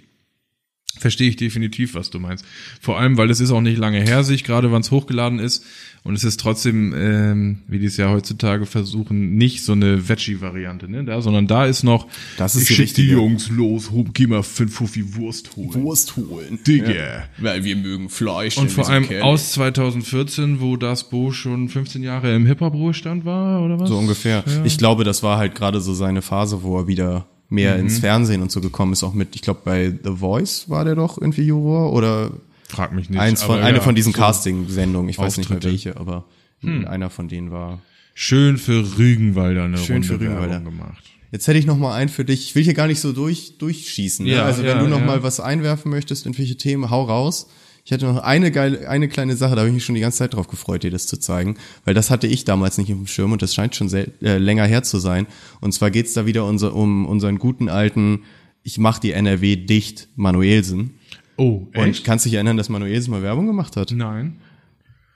Verstehe ich definitiv, was du meinst. Vor allem, weil es ist auch nicht lange her, sich gerade wann es hochgeladen ist. Und es ist trotzdem, ähm, wie die es ja heutzutage versuchen, nicht so eine Veggie-Variante, ne? Da, sondern da ist noch, Das ist ich die schick die. Jungs los, hob, geh mal fünf Fuffi Wurst holen. Wurst holen. Digga. Weil wir mögen Fleisch. Und vor allem aus 2014, wo das Bo schon 15 Jahre im Hip-Hop-Ruhestand war, oder was? So ungefähr. Ich glaube, das war halt gerade so seine Phase, wo er wieder mehr Mhm. ins Fernsehen und so gekommen ist, auch mit, ich glaube, bei The Voice war der doch irgendwie Juror oder Frag mich nicht. eins von, eine ja, von diesen so. Casting-Sendungen, ich weiß nicht mehr Auftritte. welche, aber einer von denen war. Schön für Rügenwalder eine Schön Runde für Rügenwalder. Werbung gemacht. Jetzt hätte ich noch mal einen für dich. Ich will hier gar nicht so durch, durchschießen. Ne? Ja, Also wenn ja, du noch mal was einwerfen möchtest, in welche Themen, hau raus. Ich hätte noch eine geile, eine kleine Sache, da habe ich mich schon die ganze Zeit drauf gefreut, dir das zu zeigen, weil das hatte ich damals nicht auf dem Schirm und das scheint schon sehr, äh, länger her zu sein. Und zwar geht's da wieder unser, um unseren guten alten, ich mach die NRW dicht, Manuelsen. Oh, Und echt? kannst dich erinnern, dass Manuelsen mal Werbung gemacht hat? Nein.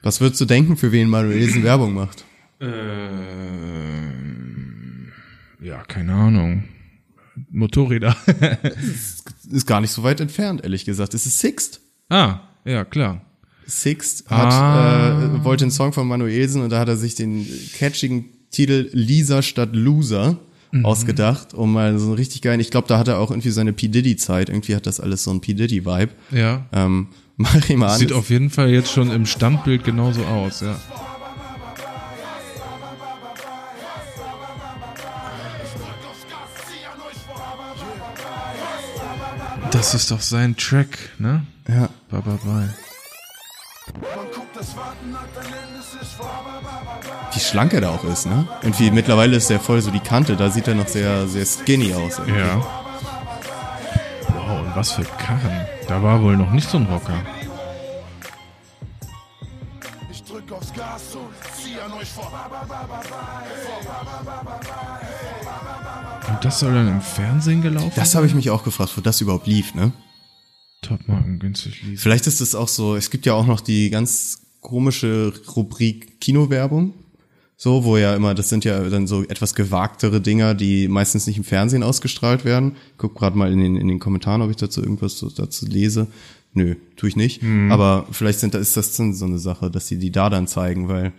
Was würdest du denken, für wen Manuelsen Werbung macht? Ähm, ja, keine Ahnung. Motorräder. <laughs> Ist gar nicht so weit entfernt, ehrlich gesagt. Es ist Sixt. ah, ja, klar. Sixt hat, Ah. äh, wollte einen Song von Manuelsen und da hat er sich den catchigen Titel Lisa statt Loser Mhm. ausgedacht, um mal so einen richtig geilen, ich glaube, da hat er auch irgendwie seine P. Diddy-Zeit, irgendwie hat das alles so ein P. Diddy-Vibe. Ja. Ähm, <laughs> mach ich mal an. Sieht auf jeden Fall jetzt schon im Standbild genauso aus, ja. Das ist doch sein Track, ne? Ja. Bye bye bye. Wie schlank er da auch ist, ne? Irgendwie mittlerweile ist er voll so die Kante, da sieht er noch sehr, sehr skinny aus. irgendwie. Ja. Wow, und was für Karren. Da war wohl noch nicht so ein Rocker. Ich drück aufs Gas und zieh an euch vor. Und das soll dann im Fernsehen gelaufen Das habe ich mich auch gefragt, wo das überhaupt lief, ne? Topmarken günstig liest. Vielleicht ist es auch so, es gibt ja auch noch die ganz komische Rubrik Kinowerbung. So, wo ja immer, das sind ja dann so etwas gewagtere Dinger, die meistens nicht im Fernsehen ausgestrahlt werden. Guck gerade mal in den, in den Kommentaren, ob ich dazu irgendwas so, dazu lese. Nö, tue ich nicht. Aber vielleicht sind, ist das dann so eine Sache, dass sie die da dann zeigen, weil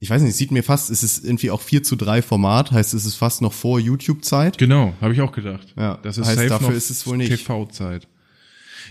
ich weiß nicht, es sieht mir fast, es ist irgendwie auch 4 zu 3 Format, heißt es ist fast noch vor YouTube-Zeit. Genau, habe ich auch gedacht. Ja, das ist heißt, safe dafür ist es wohl nicht. TV-Zeit.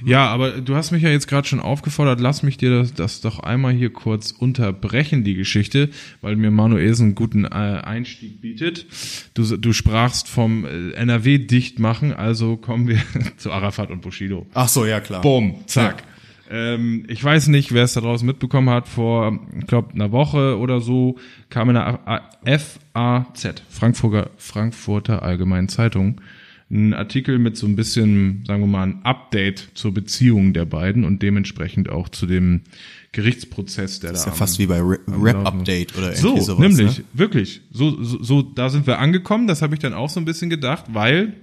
Ja, aber du hast mich ja jetzt gerade schon aufgefordert, lass mich dir das, das doch einmal hier kurz unterbrechen, die Geschichte, weil mir Manuelsen einen guten äh, Einstieg bietet. Du, du sprachst vom äh, NRW dicht machen, also kommen wir <laughs> zu Arafat und Bushido. Ach so, ja klar. Bumm, zack. Ähm, ich weiß nicht, wer es da draußen mitbekommen hat. Vor, ich glaube, einer Woche oder so kam in der FAZ, Frankfurter, Frankfurter Allgemeinen Zeitung, ein Artikel mit so ein bisschen, sagen wir mal, ein Update zur Beziehung der beiden und dementsprechend auch zu dem Gerichtsprozess, der ist da ja am- fast wie bei Ra- am Rap Laufen- Update oder so, irgendwie sowas. nämlich, Ne? wirklich. So, so, so, da sind wir angekommen. Das habe ich dann auch so ein bisschen gedacht, weil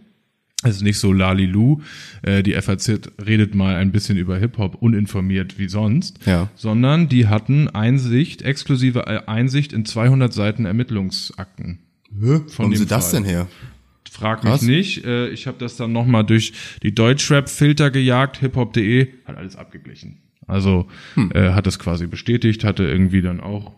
es ist nicht so Lalilu. Äh, die FAZ redet mal ein bisschen über Hip-Hop uninformiert wie sonst, Ja. sondern die hatten Einsicht, exklusive äh, Einsicht in 200 Seiten Ermittlungsakten. Hä? Haben dem sie das Fall. denn her? Frag mich Krass. nicht. Äh, ich habe das dann nochmal durch die Deutschrap-Filter gejagt, hiphop.de, hat alles abgeglichen. Also Hm. äh, hat das quasi bestätigt, hatte irgendwie dann auch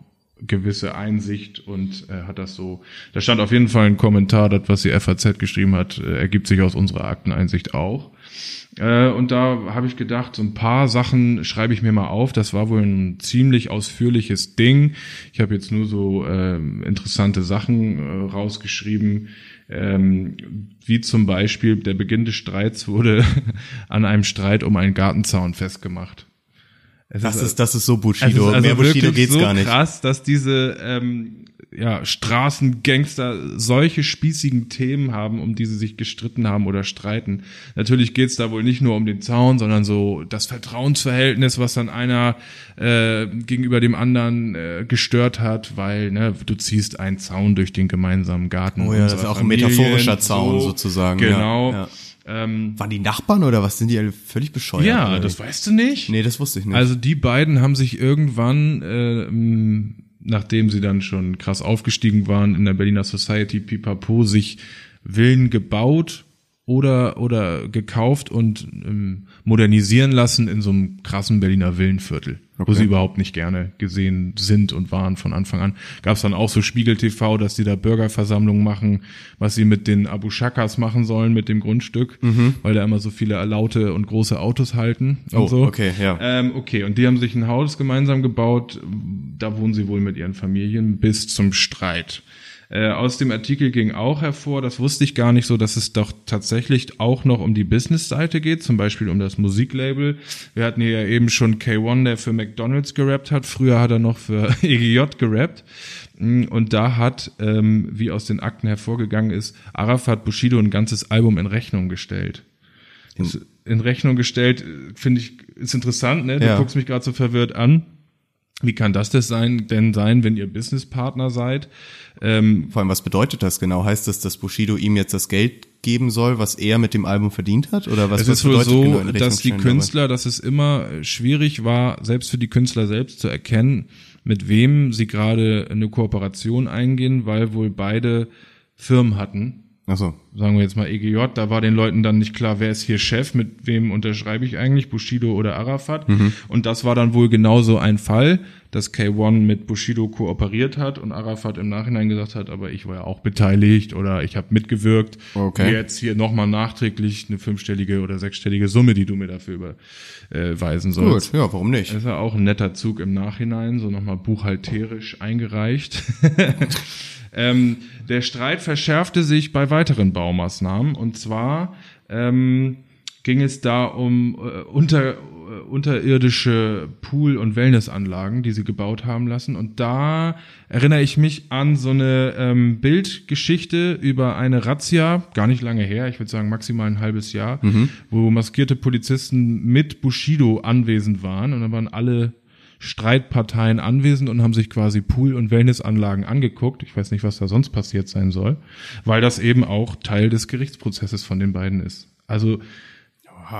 gewisse Einsicht und äh, hat das so. Da stand auf jeden Fall ein Kommentar, das was die FAZ geschrieben hat, äh, ergibt sich aus unserer Akteneinsicht auch. Äh, und da habe ich gedacht, so ein paar Sachen schreibe ich mir mal auf. Das war wohl ein ziemlich ausführliches Ding. Ich habe jetzt nur so ähm, interessante Sachen äh, rausgeschrieben. Ähm, wie zum Beispiel der Beginn des Streits wurde <laughs> an einem Streit um einen Gartenzaun festgemacht. Es Das ist, das ist so es Bushido. ist also Mehr Bushido geht's so gar nicht. krass, dass diese ähm, ja, Straßengangster solche spießigen Themen haben, um die sie sich gestritten haben oder streiten. Natürlich geht's da wohl nicht nur um den Zaun, sondern so das Vertrauensverhältnis, was dann einer äh, gegenüber dem anderen äh, gestört hat, weil ne, du ziehst einen Zaun durch den gemeinsamen Garten. Oh ja, das ist auch ein Familien, metaphorischer Zaun sozusagen, ja, Genau. ja. Ähm, Waren die Nachbarn oder was? Sind die alle völlig bescheuert? ja, das weißt du nicht. Nee, das wusste ich nicht. Also die beiden haben sich irgendwann, äh, nachdem sie dann schon krass aufgestiegen waren in der Berliner Society, pipapo, sich Villen gebaut oder oder gekauft und ähm, modernisieren lassen in so einem krassen Berliner Villenviertel, wo Okay. sie überhaupt nicht gerne gesehen sind und waren von Anfang an. Gab es dann auch so Spiegel TV, dass die da Bürgerversammlungen machen, was sie mit den Abu Shakas machen sollen mit dem Grundstück, weil da immer so viele laute und große Autos halten und Mhm. Oh, so. okay, ja. Ähm, okay, und die haben sich ein Haus gemeinsam gebaut. Da wohnen sie wohl mit ihren Familien bis zum Streit. Äh, aus dem Artikel ging auch hervor, das wusste ich gar nicht so, dass es doch tatsächlich auch noch um die Business-Seite geht, zum Beispiel um das Musiklabel. Wir hatten hier ja eben schon K1, der für McDonalds gerappt hat. Früher hat er noch für <laughs> EGJ gerappt. Mm, Und da hat, ähm, wie aus den Akten hervorgegangen ist, Arafat Bushido ein ganzes Album in Rechnung gestellt. Das in Rechnung gestellt, äh, finde ich, ist interessant, ne? Du Ja. guckst mich gerade so verwirrt an. Wie kann das das sein, denn sein, wenn ihr Businesspartner seid? Ähm, Vor allem, was bedeutet das genau? Heißt das, dass Bushido ihm jetzt das Geld geben soll, was er mit dem Album verdient hat? Oder was, es was ist wohl bedeutet so, genau dass die? Künstler, dass es immer schwierig war, selbst für die Künstler selbst zu erkennen, mit wem sie gerade eine Kooperation eingehen, weil wohl beide Firmen hatten, Ach so. sagen wir jetzt mal EGJ, da war den Leuten dann nicht klar, wer ist hier Chef, mit wem unterschreibe ich eigentlich, Bushido oder Arafat. Und das war dann wohl genauso ein Fall, dass K1 mit Bushido kooperiert hat und Arafat im Nachhinein gesagt hat, aber ich war ja auch beteiligt oder ich habe mitgewirkt. Okay. Jetzt hier nochmal nachträglich eine fünfstellige oder sechsstellige Summe, die du mir dafür überweisen sollst. Gut, ja, warum nicht? Das ist ja auch ein netter Zug im Nachhinein, so nochmal buchhalterisch eingereicht. <laughs> ähm, der Streit verschärfte sich bei weiteren Baumaßnahmen und zwar ähm, ging es da um äh, unter, äh, unterirdische Pool- und Wellnessanlagen, die sie gebaut haben lassen. Und da erinnere ich mich an so eine ähm, Bildgeschichte über eine Razzia, gar nicht lange her, ich würde sagen maximal ein halbes Jahr, wo maskierte Polizisten mit Bushido anwesend waren und dann waren alle Streitparteien anwesend und haben sich quasi Pool- und Wellnessanlagen angeguckt. Ich weiß nicht, was da sonst passiert sein soll, weil das eben auch Teil des Gerichtsprozesses von den beiden ist. Also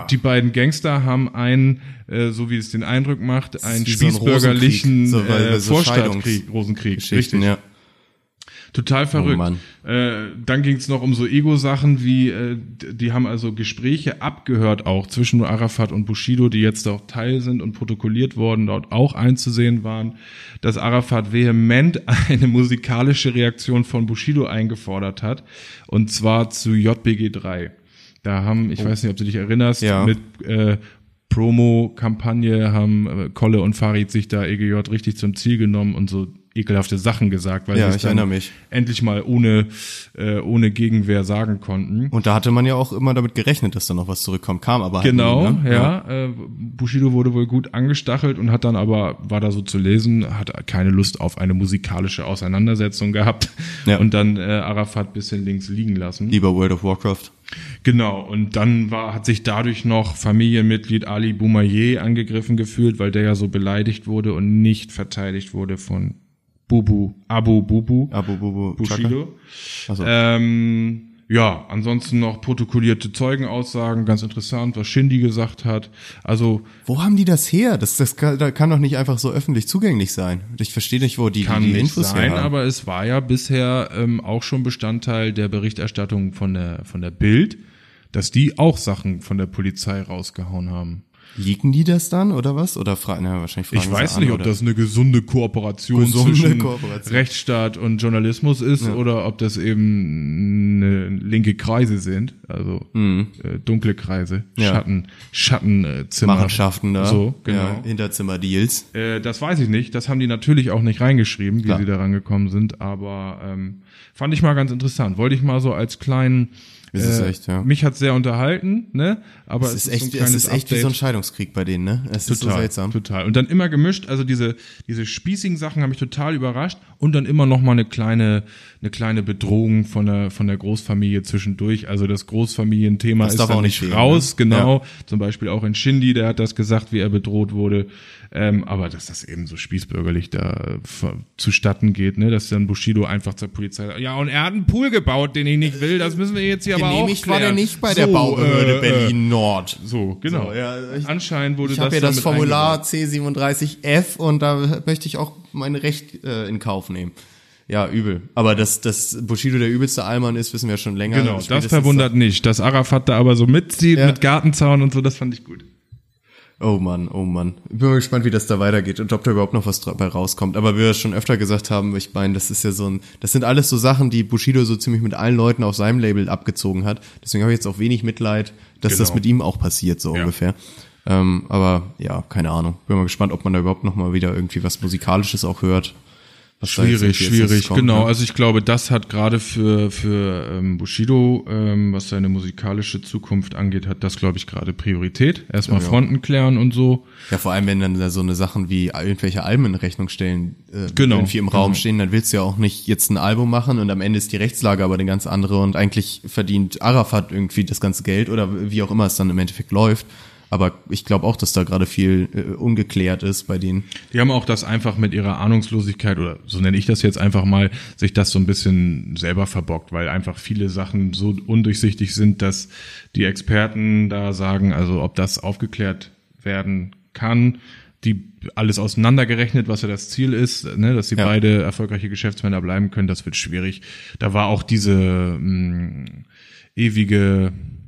die beiden Gangster haben einen, äh, so wie es den Eindruck macht, einen wie so ein spießbürgerlichen so, äh, so Vorstadtkrieg, Rosenkrieg. Richtig. ja. Total verrückt. Oh äh, dann ging es noch um so Ego-Sachen wie, äh, die haben also Gespräche abgehört auch zwischen Arafat und Bushido, die jetzt auch Teil sind und protokolliert worden, dort auch einzusehen waren, dass Arafat vehement <laughs> eine musikalische Reaktion von Bushido eingefordert hat, und zwar zu JBG 3. Da haben, ich weiß nicht, ob du dich erinnerst, Oh. Ja. mit äh, Promo-Kampagne haben äh, Kolle und Farid sich da EGJ richtig zum Ziel genommen und so ekelhafte Sachen gesagt, weil Ja, sie es endlich mal ohne, äh, ohne Gegenwehr sagen konnten. Und da hatte man ja auch immer damit gerechnet, dass da noch was zurückkommt. Kam aber halt Genau, nie, ne? ja. Äh, Bushido wurde wohl gut angestachelt und hat dann aber, war da so zu lesen, hat keine Lust auf eine musikalische Auseinandersetzung gehabt Ja. und dann äh, Arafat bisschen links liegen lassen. Lieber World of Warcraft. Genau, und dann war, hat sich dadurch noch Familienmitglied Ali Boumaier angegriffen gefühlt, weil der ja so beleidigt wurde und nicht verteidigt wurde von Bubu, Abu Bubu. Abu Bubu Bushido. Also, Ähm, ja, ansonsten noch protokollierte Zeugenaussagen, ganz interessant, was Shindy gesagt hat. Also Wo haben die das her? Das, das kann, da kann doch nicht einfach so öffentlich zugänglich sein. Ich verstehe nicht, wo die, kann die nicht Infos sein, haben. aber es war ja bisher ähm, auch schon Bestandteil der Berichterstattung von der von der Bild, dass die auch Sachen von der Polizei rausgehauen haben. Liegen die das dann oder was? Oder fragen, na, wahrscheinlich fragen Ich weiß an, nicht, ob oder? das eine gesunde Kooperation Gesunde zwischen Kooperation. Rechtsstaat und Journalismus ist oder ob das eben eine linke Kreise sind, also äh, dunkle Kreise, Mhm. Ja. Schatten, Schattenzimmer. Machenschaften da. So, genau. Ja, Hinterzimmer-Deals. Äh, das weiß ich nicht. Das haben die natürlich auch nicht reingeschrieben, wie Klar. sie da rangekommen sind. Aber ähm, fand ich mal ganz interessant. Wollte ich mal so als kleinen. Ist es echt, ja. Mich hat sehr unterhalten, ne? Aber Es ist so echt, ein es ist echt wie so ein. Scheidungskrieg bei denen, ne? Es ist so Total, seltsam. total. Und dann immer gemischt, also diese, diese spießigen Sachen haben mich total überrascht und dann immer noch mal eine kleine, eine kleine Bedrohung von der, von der Großfamilie zwischendurch. Also das Großfamilienthema Das ist auch nicht fehlen, raus, ne? genau. Zum Beispiel auch in Shindy, der hat das gesagt, wie er bedroht wurde. Ähm, aber dass das eben so spießbürgerlich da äh, zustatten geht, ne, dass dann Bushido einfach zur Polizei sagt, ja, und er hat einen Pool gebaut, den ich nicht will, das müssen wir jetzt hier aber auch Genehmigt war der klären. nicht bei So, der Baubehörde äh, Berlin Nord. So, genau. So, ja, ich- Anscheinend wurde Ich das habe ja dann das mit Formular C37F und da möchte ich auch mein Recht äh, in Kauf nehmen. Ja, übel. Aber dass, dass Bushido der übelste Allmann ist, wissen wir schon länger. Genau, das Spätestens- verwundert nicht. Dass Arafat da aber so mitzieht Ja. mit Gartenzaun und so, das fand ich gut. Oh Mann, oh Mann. Ich bin mal gespannt, wie das da weitergeht und ob da überhaupt noch was dabei rauskommt. Aber wie wir es schon öfter gesagt haben, ich meine, das ist ja so ein, das sind alles so Sachen, die Bushido so ziemlich mit allen Leuten auf seinem Label abgezogen hat. Deswegen habe ich jetzt auch wenig Mitleid, dass das Genau. mit ihm auch passiert, so Ja. ungefähr. Ähm, aber ja, keine Ahnung. Bin mal gespannt, ob man da überhaupt noch mal wieder irgendwie was Musikalisches auch hört. Schwierig, schwierig, kommt, genau. ne? Also ich glaube, das hat gerade für, für ähm, Bushido, ähm, was seine musikalische Zukunft angeht, hat das, glaube ich, gerade Priorität. Erstmal Ja, ja. Fronten klären und so. Ja, vor allem, wenn dann da so eine Sachen wie irgendwelche Alben in Rechnung stellen, äh, Genau, irgendwie im Raum genau. stehen, dann willst du ja auch nicht jetzt ein Album machen und am Ende ist die Rechtslage aber eine ganz andere und eigentlich verdient Arafat irgendwie das ganze Geld oder wie auch immer es dann im Endeffekt läuft. Aber ich glaube auch, dass da gerade viel äh, ungeklärt ist bei denen. Die haben auch das einfach mit ihrer Ahnungslosigkeit oder so nenne ich das jetzt einfach mal, sich das so ein bisschen selber verbockt, weil einfach viele Sachen so undurchsichtig sind, dass die Experten da sagen, also ob das aufgeklärt werden kann, die alles auseinandergerechnet, was ja das Ziel ist, ne, dass sie Ja. beide erfolgreiche Geschäftsmänner bleiben können, das wird schwierig. Da war auch diese mh, ewige wie,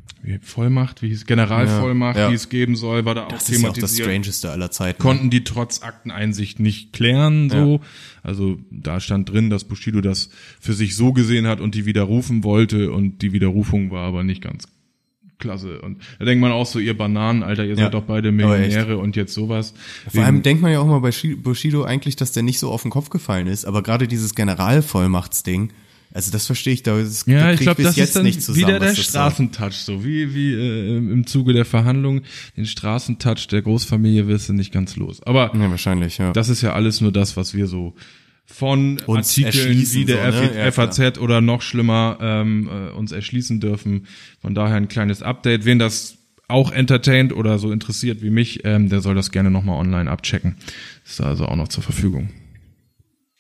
Vollmacht, wie hieß Generalvollmacht, Ja, ja. die es geben soll, war da auch Das ist ja auch das thematisiert Strangeste aller Zeiten. konnten die trotz Akteneinsicht nicht klären, so. Also da stand drin, dass Bushido das für sich so gesehen hat und die widerrufen wollte und die Widerrufung war aber nicht ganz klasse. Und da denkt man auch so, ihr Bananen, Alter, ihr Ja, seid doch beide. Millionäre und jetzt sowas. Vor allem denkt man ja auch mal bei Shi- Bushido eigentlich, dass der nicht so auf den Kopf gefallen ist, aber gerade dieses Generalvollmachtsding, also das verstehe ich da, das ja, ich glaube, bis das jetzt ist dann nicht zusammen. wieder der was das soll. Straßentouch, so wie wie äh, im Zuge der Verhandlung den Straßentouch der Großfamilie wirst du nicht ganz los. Aber Ja, wahrscheinlich, ja. Das ist ja alles nur das, was wir so von Uns Artikeln wie der so, ne? F Ja, FAZ oder noch schlimmer ähm, äh, uns erschließen dürfen. Von daher ein kleines Update. Wen das auch entertaint oder so interessiert wie mich, ähm, der soll das gerne nochmal online abchecken. Ist also auch noch zur Verfügung.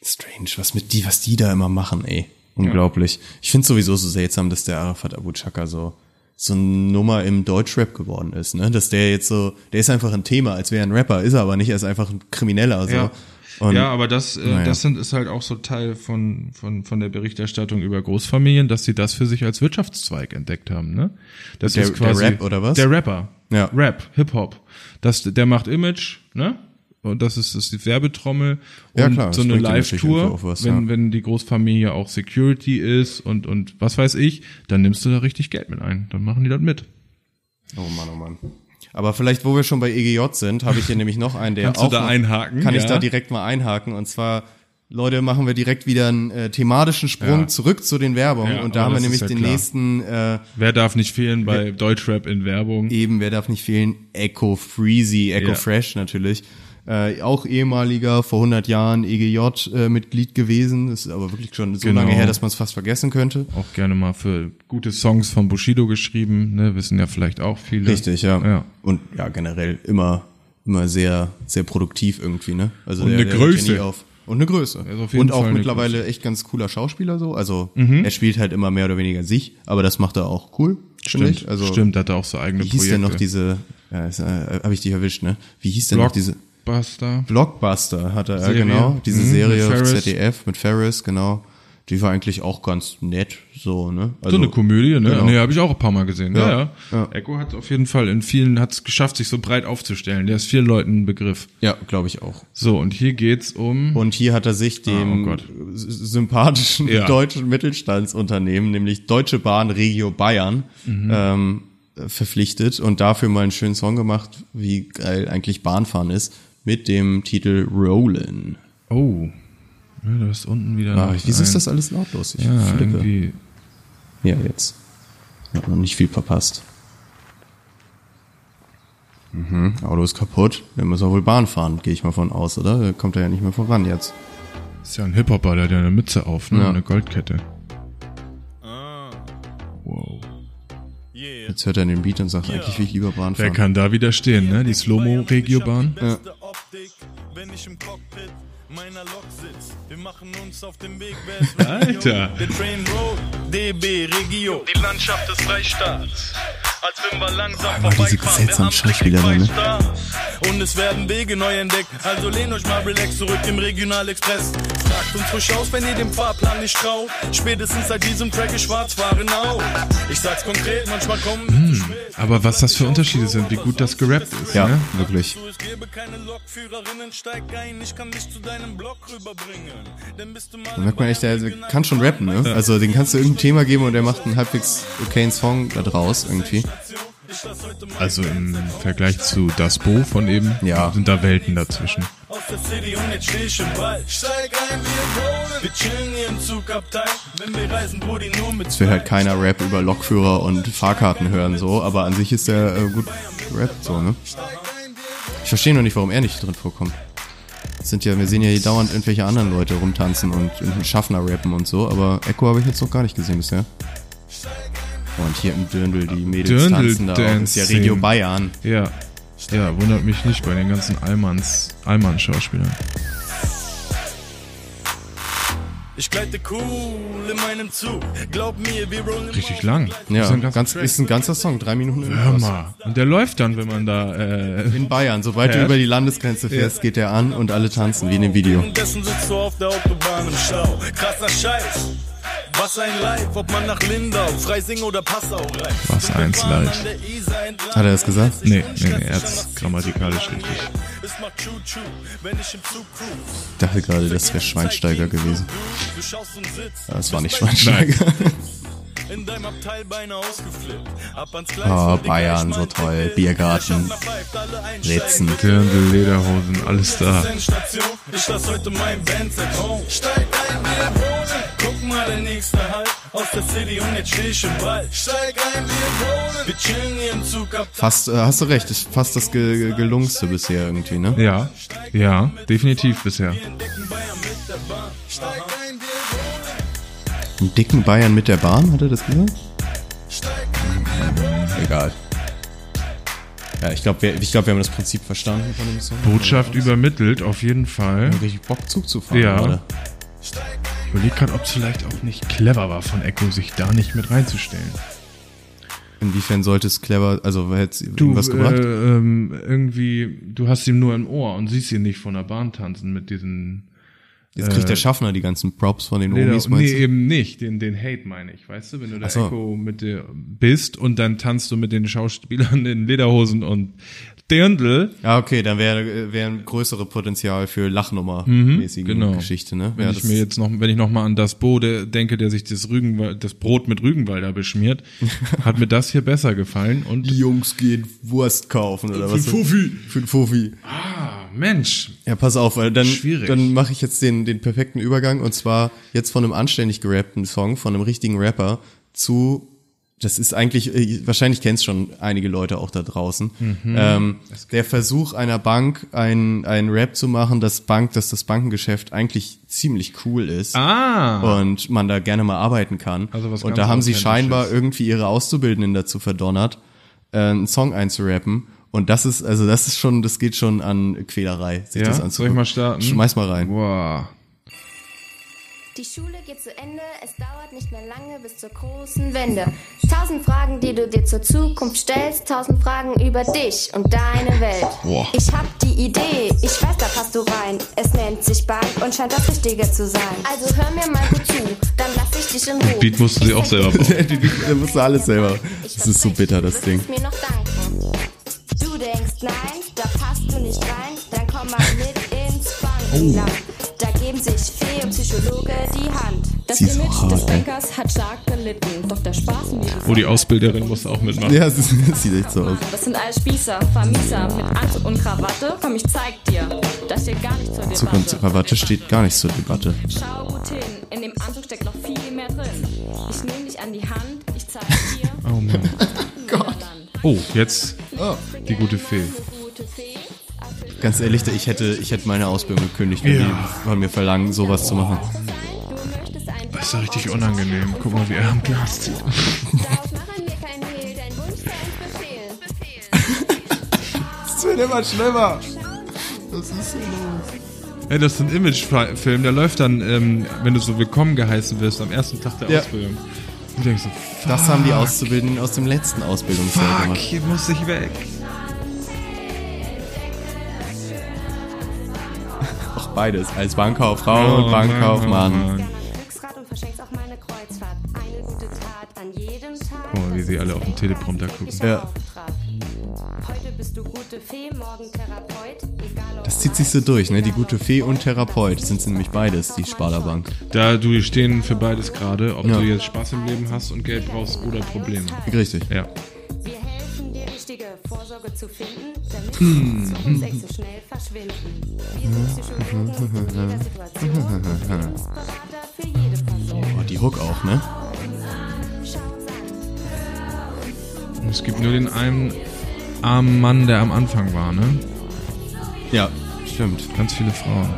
Strange, was mit die, was die da immer machen, ey. Unglaublich. Ich finde sowieso so seltsam, dass der Arafat Abu Chaka so so eine Nummer im Deutschrap geworden ist, ne? Dass der jetzt so, der ist einfach ein Thema, als wäre er ein Rapper, ist er aber nicht, er ist einfach ein Krimineller, so. Ja. Und ja, aber das, äh, naja. das sind, ist halt auch so Teil von, von, von der Berichterstattung über Großfamilien, dass sie das für sich als Wirtschaftszweig entdeckt haben, ne? Das Der- ist quasi, der Rap oder was? Der Rapper. Ja. Rap, Hip-Hop. Das, der macht Image, ne? Und das ist, das ist die Werbetrommel. Ja, und klar, das so eine Live-Tour, wenn, ja. wenn die Großfamilie auch Security ist und, und was weiß ich, dann nimmst du da richtig Geld mit ein. Dann machen die das mit. Oh Mann, oh Mann. Aber vielleicht, wo wir schon bei EGJ sind, habe ich hier <laughs> nämlich noch einen, der Kannst du auch da noch- einhaken? Kann ich Ja. da direkt mal einhaken und zwar Leute, machen wir direkt wieder einen äh, thematischen Sprung Ja. zurück zu den Werbungen. Ja, und da aber haben wir nämlich ja den klar. nächsten äh, Wer darf nicht fehlen bei Deutschrap in Werbung? Eben, wer darf nicht fehlen? Echo Freezy, Echo Ja. Fresh natürlich. Äh, auch ehemaliger, vor 100 Jahren EGJ-Mitglied gewesen. Das ist aber wirklich schon so Genau. lange her, dass man es fast vergessen könnte. auch gerne mal für gute Songs von Bushido geschrieben, ne, wissen ja vielleicht auch viele. Richtig, ja. Ja. Und ja, generell immer, immer sehr, sehr produktiv irgendwie, ne? Also Und der, eine der ja Größe. auf. Und eine Größe. Jeden Und auch Fall mittlerweile echt ganz cooler Schauspieler so. Also Mhm. er spielt halt immer mehr oder weniger sich, aber das macht er auch cool. Stimmt. Also, stimmt, hat er auch so eigene Wie hieß Projekte. denn noch diese, ja, äh, habe ich dich erwischt, ne? Wie hieß denn noch diese Blockbuster. Blockbuster hatte er, Serie. genau. Diese Mhm, Serie auf. ZDF mit Ferris, genau. Die war eigentlich auch ganz nett, so, ne? So eine Komödie, ne? genau. Nee, habe ich auch ein paar Mal gesehen. Ja, Ja, ja. Echo hat auf jeden Fall in vielen, hat es geschafft, sich so breit aufzustellen. Der ist vielen Leuten ein Begriff. Ja, glaube ich auch. So, und hier geht's um. Und hier hat er sich dem oh Gott. s- sympathischen Ja. deutschen Mittelstandsunternehmen, nämlich Deutsche Bahn Regio Bayern, Mhm. ähm, verpflichtet und dafür mal einen schönen Song gemacht, wie geil eigentlich Bahnfahren ist, mit dem Titel Rollin. Oh. Ja, da ist unten wieder. Ah, wieso ist das alles lautlos? Ich Ja, flicke. irgendwie. Ja, jetzt. Ich hab noch nicht viel verpasst. Mhm, Auto ist kaputt. Dann müssen wir wohl Bahn fahren, gehe ich mal von aus, oder? Da kommt er ja nicht mehr voran jetzt. Ist ja ein Hip-Hopper, der hat ja eine Mütze auf, ne? Ja. Eine Goldkette. Wow. Jetzt hört er den Beat und sagt, eigentlich will ich lieber Bahn Wer fahren. kann da widerstehen, ne? Die Slow-Mo-Regiobahn. Ja. Ich meiner Lok sitz. Wir machen uns auf den Weg, wer ist Alter. Der Train Road, DB Regio. Die Landschaft des Freistaats. Als wenn wir langsam diese seltsamen wir haben Schauspieler da, ne? Und es werden Wege neu entdeckt. Also lehnt euch mal relax zurück im Regionalexpress. Fragt uns frisch aus, wenn ihr dem Fahrplan nicht traut. Spätestens seit diesem Track ist Schwarzfahren out. Ich sag's konkret, manchmal kommen wir zu spät. Aber was das für Unterschiede sind, wie gut das gerappt ist, Ja, ne? wirklich. Es gebe keine Lokführerinnen, steig ein, ich kann dich zu deinem Block rüberbringen. Dann bist du mal Da merkt man echt, der kann schon rappen, ne? Also den kannst du irgendein Thema geben und der macht einen halbwegs okayen Song da draus irgendwie. Also im Vergleich zu Das Bo von eben Ja. sind da Welten dazwischen. nur Es will halt keiner Rap über Lokführer und Fahrkarten hören, so, aber an sich ist der äh, gut gerappt, so, ne? Ich verstehe noch nicht, warum er nicht drin vorkommt. Sind ja, wir sehen ja hier dauernd irgendwelche anderen Leute rumtanzen und Schaffner rappen und so, aber Echo habe ich jetzt noch gar nicht gesehen bisher. Und hier im Dürndl, die Mädels Dirndl tanzen da. Das ist ja. Regio Bayern. Ja. Ja, wundert mich nicht bei den ganzen Allmanns, Allmann-Schauspielern. Ich gleite cool in meinem Zug. Glaub mir, wir rollen Richtig lang. Ja, ist ein ganzer ganz, Track. ist ein ganzer Song, drei Minuten Hör irgendwas. mal. Und der läuft dann, wenn man da, äh, In Bayern, sobald du Ja. über die Landesgrenze fährst, geht der an und alle tanzen, wie in dem Video. Währenddessen sitzt du auf der Autobahn im Stau. Krasser Scheiß. Was ein Live, ob man nach Lindau, Freising oder Passau reist. Was eins Live. Hat er das gesagt? nee, nee, nee, er hat's grammatikalisch richtig. Ich dachte gerade, das wäre Schweinsteiger gewesen. Es war nicht Schweinsteiger. <laughs> In deinem Abteil beinahe ausgeflippt. Ab ans Gleis, Oh, Bayern, so toll. Biergarten. Ritzen. Dirndl, Lederhosen, alles da. Ich lass heute mein Bandset home. Steig Guck mal, der nächste Halt aus der City und jetzt steh ich im Wald. Steig ein, wir rollen. Wir chillen hier im Zug ab. Fast, äh, hast du recht, ist fast das ge ge gelungenste bisher irgendwie, ne? Ja, ja, definitiv bisher. Entdecken Bayern mit der Bahn. Steig ein, wir rollen. Im dicken Bayern mit der Bahn, hat er das gesagt? Egal. Ja, ich glaube, wir, ich glaub, wir haben das Prinzip verstanden von dem Song. Botschaft übermittelt, auf jeden Fall. Richtig Bock Zug zu fahren, Ja. gerade. Ich überlege gerade, ob es vielleicht auch nicht clever war von Echo, sich da nicht mit reinzustellen. Inwiefern sollte es clever, also hätte es irgendwas äh, gebracht? ähm, irgendwie, du hast ihn nur im Ohr und siehst ihn nicht von der Bahn tanzen mit diesen Jetzt kriegt der Schaffner die ganzen Props von den Omis, nee, meinst du? eben nicht, den, den Hate meine ich, weißt du, wenn du der Ach so. Echo mit dir bist und dann tanzt du mit den Schauspielern in Lederhosen und Dirndl. Ja, okay, dann wäre wär ein größere Potenzial für Lachnummer-mäßige genau. Geschichte, ne? Wenn ja, ich mir jetzt noch, wenn ich noch mal an das Bode denke, der sich das Rügenwald, das Brot mit Rügenwalder beschmiert, <laughs> hat mir das hier besser gefallen und die Jungs gehen Wurst kaufen oder was? Fuffi. Für den Fuffi. Ah, Mensch, Ja, pass auf, weil dann, Schwierig. dann mache ich jetzt den, den perfekten Übergang und zwar jetzt von einem anständig gerappten Song, von einem richtigen Rapper zu, das ist eigentlich, äh, wahrscheinlich kennst schon einige Leute auch da draußen, ähm, der Versuch einer Bank, ein, ein Rap zu machen, das Bank, dass das Bankengeschäft eigentlich ziemlich cool ist. Ah. Und man da gerne mal arbeiten kann. Also was und da haben sie scheinbar irgendwie ihre Auszubildenden dazu verdonnert, äh, einen Song einzurappen. Und das ist, also das ist schon, das geht schon an Quälerei, sich Ja? das Soll anzugucken. ich mal starten? Schmeiß mal rein. Boah. Die Schule geht zu Ende, es dauert nicht mehr lange bis zur großen Wende. Tausend Fragen, die du dir zur Zukunft stellst, tausend Fragen über dich und deine Welt. Boah. Ich hab die Idee, ich weiß, da passt du rein. Es nennt sich Bank und scheint das Richtige zu sein. Also hör mir mal gut zu, dann lass ich dich in Ruhe. Beat musst du dir auch selber bauen. <laughs> Da musst du alles selber. Das ist so bitter, das Ding. Mir noch danken. Du denkst, nein, da passt du nicht rein, dann komm mal mit ins Bankenland. Geben sich Fee und Psychologe die Hand. Das Sie ist Image hart, des. Bankers hat stark gelitten, doch der Spaß Oh, die Ausbilderin muss auch mitmachen. Ja, das, <laughs> das sieht echt so aus. Das sind alles Spießer, Vermießer mit Anzug und Krawatte. Komm, ich zeig dir, das steht gar nicht zur Debatte. Zug und Krawatte steht gar nicht zur Debatte. Schau gut hin, in dem Anzug steckt noch viel mehr drin. Ich nehme dich an die Hand, ich zeig dir. Oh Mann. Gott. Oh, jetzt die gute Fee. Ganz ehrlich, ich hätte, ich hätte meine Ausbildung gekündigt, wenn Ja. die von mir verlangen, sowas zu machen. Das ist ja richtig unangenehm. Guck mal, wie er am Glas zieht. Daraus machen wir kein Hehl, dein Wunsch für uns befehlen. Das wird immer schlimmer. Das ist so los. Ey, das ist ein Imagefilm, der läuft dann, ähm, wenn du so willkommen geheißen wirst, am ersten Tag der Ja. Ausbildung. Du denkst so, Das haben die Auszubildenden aus dem letzten Ausbildungsjahr fuck, gemacht. hier muss ich weg. Beides. Als Bankkauffrau und Oh, Bankkaufmann. Und Tag. Guck mal, wie sie alle auf den Teleprompter gucken. Ja. Auftrag. Heute bist du gute Fee, morgen Therapeut. Egal ob Das zieht sich so durch, ne? Die gute Fee und Therapeut sind nämlich beides, die Sparda-Bank. Da du stehen für beides gerade, ob Ja. du jetzt Spaß im Leben hast und Geld brauchst oder Probleme. Richtig. Ja. Richtige Vorsorge zu finden, damit Zukunftsängste so schnell verschwinden. Wir sind Psychologen zu jeder Situation, Berater für jede Person. Oh, die Hook auch, ne? Und es gibt nur den einen armen Mann, der am Anfang war, ne? Ja, stimmt. Ganz viele Frauen.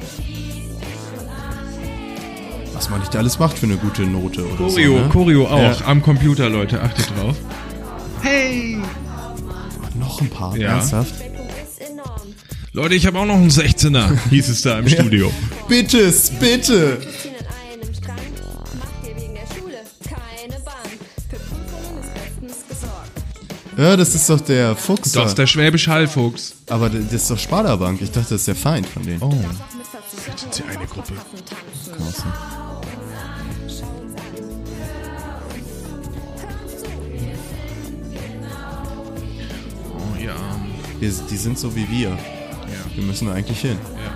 Was man nicht alles macht für eine gute Note oder Choreo, so, ne? Choreo auch. Ja. Am Computer, Leute, achtet drauf. Noch ein paar, Ja. ernsthaft? Ist. Leute, ich habe auch noch einen 16er, hieß es da im <laughs> Studio. Bitte, bitte! Ist. Ja, das ist doch der Fuchs. Das da. ist der Schwäbisch Hallfuchs. Aber das ist doch Sparda-Bank. Ich dachte, das ist der Feind von denen. Oh. Versicherung sind sie eine Gruppe. tanzen. Wir, die sind so wie wir. Ja. Wir müssen da eigentlich hin. ja.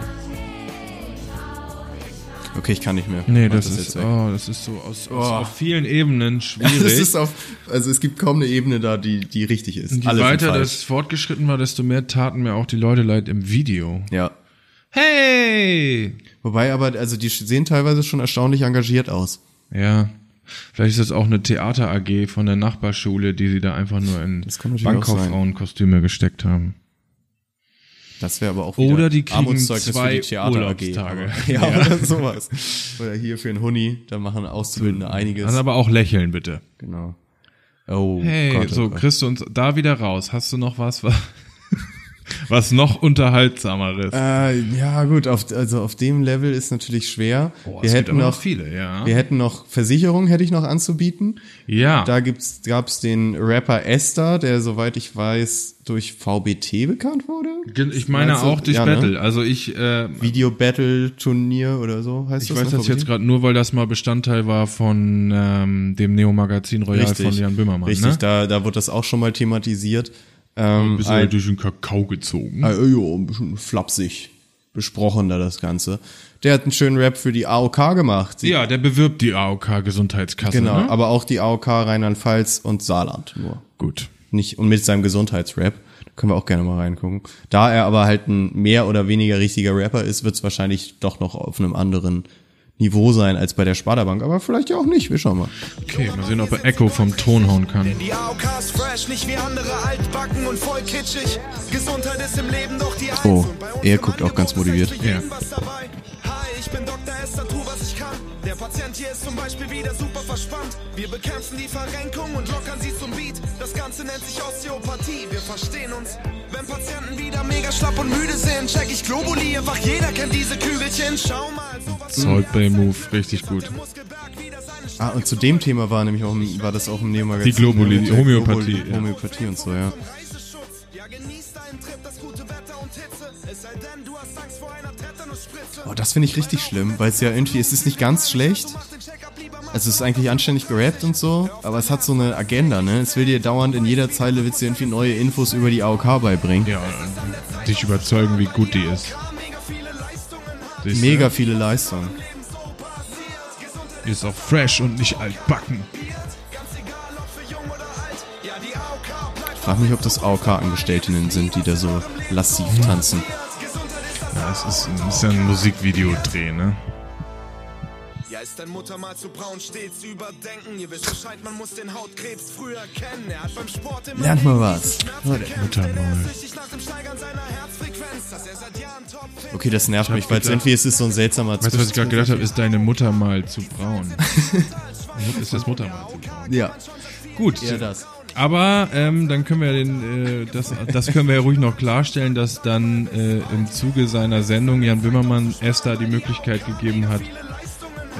Okay, ich kann nicht mehr. Nee, das, jetzt ist, oh, das ist so aus, aus Oh. auf vielen Ebenen <laughs> schwierig. Das ist auf, also es gibt kaum eine Ebene da, die, die richtig ist. Und je Alle weiter das fortgeschritten war, desto mehr taten mir auch die Leute leid im Video. Ja. Hey! Wobei aber, also die sehen teilweise schon erstaunlich engagiert aus. Ja. Vielleicht ist das auch eine Theater AG von der Nachbarschule, die sie da einfach nur in. Bankkauffrauenkostüme gesteckt haben. Das wäre aber auch wieder Oder die kriegen zwei Urlaubstage. AG. <laughs> Ja, oder <laughs> sowas. Oder hier für einen Huni, da machen Auszubildende einiges. Dann aber auch lächeln, bitte. genau. Oh Hey, Gott, oh so, Gott. kriegst du uns da wieder raus. Hast du noch was, was, noch unterhaltsameres? Äh, ja, gut, auf, also auf dem Level ist natürlich schwer. Boah, wir hätten noch, viele, ja. wir hätten noch Versicherung hätte ich noch anzubieten. ja. Da gibt's, gab's den Rapper Esther, der soweit ich weiß durch VBT bekannt wurde. ich meine Meinst du? auch durch Ja, ne? Battle. Also ich, äh, Video Battle Turnier oder so heißt ich das. weiß ne, das jetzt VBT? gerade nur, weil das mal Bestandteil war von ähm, dem Neo-Magazin Royal Richtig. von Jan Böhmermann. Richtig, ne? da, da wurde das auch schon mal thematisiert. Ähm, Bist du ein, durch den Kakao gezogen. äh, jo, ein bisschen flapsig besprochen da das Ganze. Der hat einen schönen Rap für die AOK gemacht. Sie, ja, der bewirbt die AOK Gesundheitskasse. genau, Ne? aber auch die AOK Rheinland-Pfalz und Saarland nur. Gut. Nicht, und mit seinem Gesundheitsrap. Da können wir auch gerne mal reingucken. Da er aber halt ein mehr oder weniger richtiger Rapper ist, wird es wahrscheinlich doch noch auf einem anderen Niveau sein als bei der Sparda-Bank. Aber vielleicht ja auch nicht. Wir schauen mal. Okay, mal sehen, ob er Echo vom Ton hauen kann. Die AOK ist fresh, nicht wie andere altbacken und voll kitschig. Gesundheit ist im Leben doch die. Oh, er guckt auch ganz motiviert. Ja. Der Patient hier ist zum Beispiel wieder super verspannt. Wir bekämpfen die Verrenkung und lockern sie zum Beat. Das Ganze nennt sich Osteopathie, wir verstehen uns. Wenn Patienten wieder mega schlapp und müde sind, check ich Globuli, einfach jeder kennt diese Kügelchen. Schau mal, sowas Salt Bay Move, richtig gut. Ah, und zu dem Thema war nämlich auch, war das auch im Neo-Magazin. Die Globuli, die Homöopathie, Globuli- ja. Homöopathie und so, ja. Ja, genieß deinen Trip, das gute Wetter und Hitze. Es sei denn, du hast Oh, das finde ich richtig schlimm, weil es ja irgendwie, es ist nicht ganz schlecht. Also es ist eigentlich anständig gerappt und so, aber es hat so eine Agenda, ne? Es will dir dauernd in jeder Zeile willst dir irgendwie neue Infos über die AOK beibringen. Ja, und dich überzeugen, wie gut die ist. Siehst du? Mega viele Leistungen. Die ist auch fresh und nicht altbacken. Ich frage mich, ob das AOK-Angestellten sind, die da so lassiv tanzen. Ja, es ist, es ist ja ein Musikvideo-Dreh, ne? Ja, ist dein Muttermal zu braun, stets überdenken. Ihr wisst Bescheid, man muss den Hautkrebs früher kennen. Er hat beim Sport immer Lernt mal was. Muttermal. er Okay, das nervt mich, weil es gedacht- irgendwie es ist so ein seltsamer Weißt du, was ich gerade gedacht habe? Ist deine Mutter mal zu braun? <laughs> ist das Mutter mal zu braun? Ja, Gut. eher das. Aber ähm, dann können wir den, äh, das, das können wir ja ruhig noch klarstellen, dass dann äh, im Zuge seiner Sendung Jan Wimmermann Esther die Möglichkeit gegeben hat,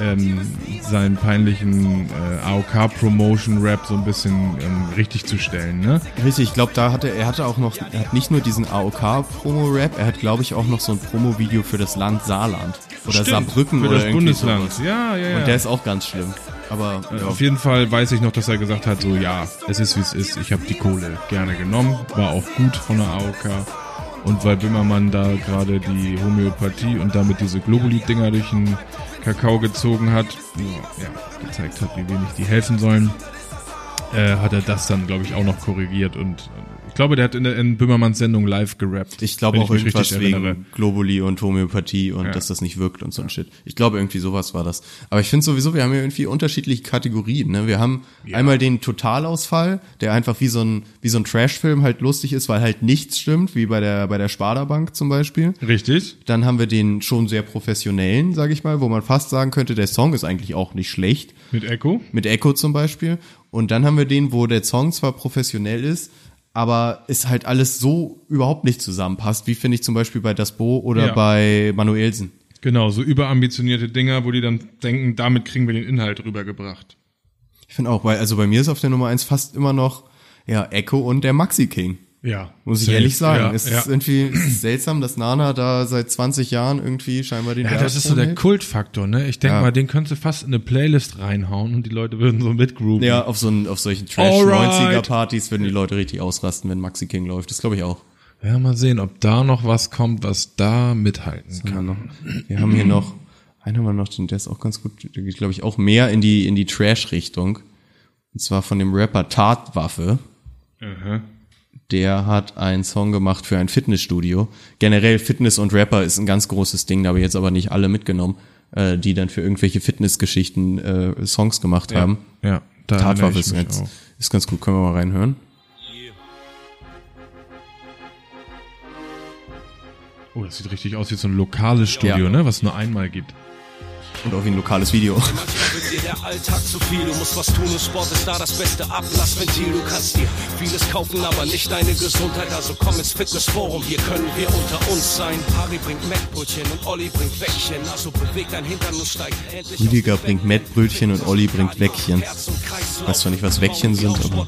ähm, seinen peinlichen äh, AOK-Promotion-Rap so ein bisschen ähm, richtig zu stellen, ne? Richtig, ich glaube, da hatte er hatte auch noch, er hat nicht nur diesen AOK-Promo-Rap, er hat, glaube ich, auch noch so ein Promo-Video für das Land Saarland. Oder Saarbrücken Für oder das irgendwie Bundesland. sowas. Ja, ja, ja. Und der ist auch ganz schlimm. Aber Äh, ja. Auf jeden Fall weiß ich noch, dass er gesagt hat, so ja, es ist wie es ist. Ich habe die Kohle gerne genommen, war auch gut von der AOK. Und weil Bimmermann da gerade die Homöopathie und damit diese Globuli-Dinger durch den Kakao gezogen hat, ja, gezeigt hat, wie wenig die helfen sollen, äh, hat er das dann, glaube ich, auch noch korrigiert. Und glaube, der hat in, der, in Bimmermanns Sendung live gerappt. ich glaube auch mich irgendwas richtig erinnere. wegen Globuli und Homöopathie und Ja. dass das nicht wirkt und so ein Shit. Ich glaube, irgendwie sowas war das. Aber ich finde sowieso, wir haben ja irgendwie unterschiedliche Kategorien. Ne? Wir haben einmal den Totalausfall, der einfach wie so ein, wie so ein Trashfilm halt lustig ist, weil halt nichts stimmt, wie bei der, bei der Sparda-Bank zum Beispiel. Richtig? Dann haben wir den schon sehr professionellen, sage ich mal, wo man fast sagen könnte, der Song ist eigentlich auch nicht schlecht. Mit Echo? Mit Echo zum Beispiel. Und dann haben wir den, wo der Song zwar professionell ist, aber es halt alles so überhaupt nicht zusammenpasst, wie finde ich zum Beispiel bei Das Bo oder Ja. bei Manuelsen. Genau, so überambitionierte Dinger, wo die dann denken, damit kriegen wir den Inhalt rübergebracht. Ich finde auch, weil, also bei mir ist auf der Nummer eins fast immer noch, ja, Echo und der Maxi King. Ja. Muss ich ehrlich sagen. Ja, es ja. ist irgendwie seltsam, dass Nana da seit 20 Jahren irgendwie scheinbar den Ja, Berg das ist so der hochhält. Kultfaktor, ne? Ich denke Ja. mal, den könntest du fast in eine Playlist reinhauen und die Leute würden so mitgrooven. Ja, auf so ein, auf solchen Alright. Trash-90er-Partys würden die Leute richtig ausrasten, wenn Maxi King läuft. Das glaube ich auch. Ja, mal sehen, ob da noch was kommt, was da mithalten kann. Wir haben hier noch, einen haben wir noch, den, der ist auch ganz gut, der geht, glaube ich, auch mehr in die, in die Trash-Richtung. Und zwar von dem Rapper Tatwaffe. Aha. Der hat einen Song gemacht für ein Fitnessstudio. Generell Fitness und Rapper ist ein ganz großes Ding, da habe ich jetzt aber nicht alle mitgenommen, äh, die dann für irgendwelche Fitnessgeschichten äh, Songs gemacht haben. Ja, da Tatwaffe ist ganz, auch. ist ganz gut, können wir mal reinhören. Oh, das sieht richtig aus wie so ein lokales Studio, Ja. ne? Was es nur einmal gibt. Und auch wie ein lokales Video. Wird dir der Alltag zu viel, du musst was tun und Sport ist da das beste Ablassventil. Du kannst dir vieles kaufen, aber nicht deine Gesundheit. Also komm ins Fitnessforum, hier können wir unter uns sein. Harry bringt Mettbrötchen und Olli bringt Wäckchen. Also beweg dein Hintern und steig endlich Rüdiger bringt. Mettbrötchen und Olli bringt Wäckchen. Weiß zwar nicht, was Wäckchen sind, aber-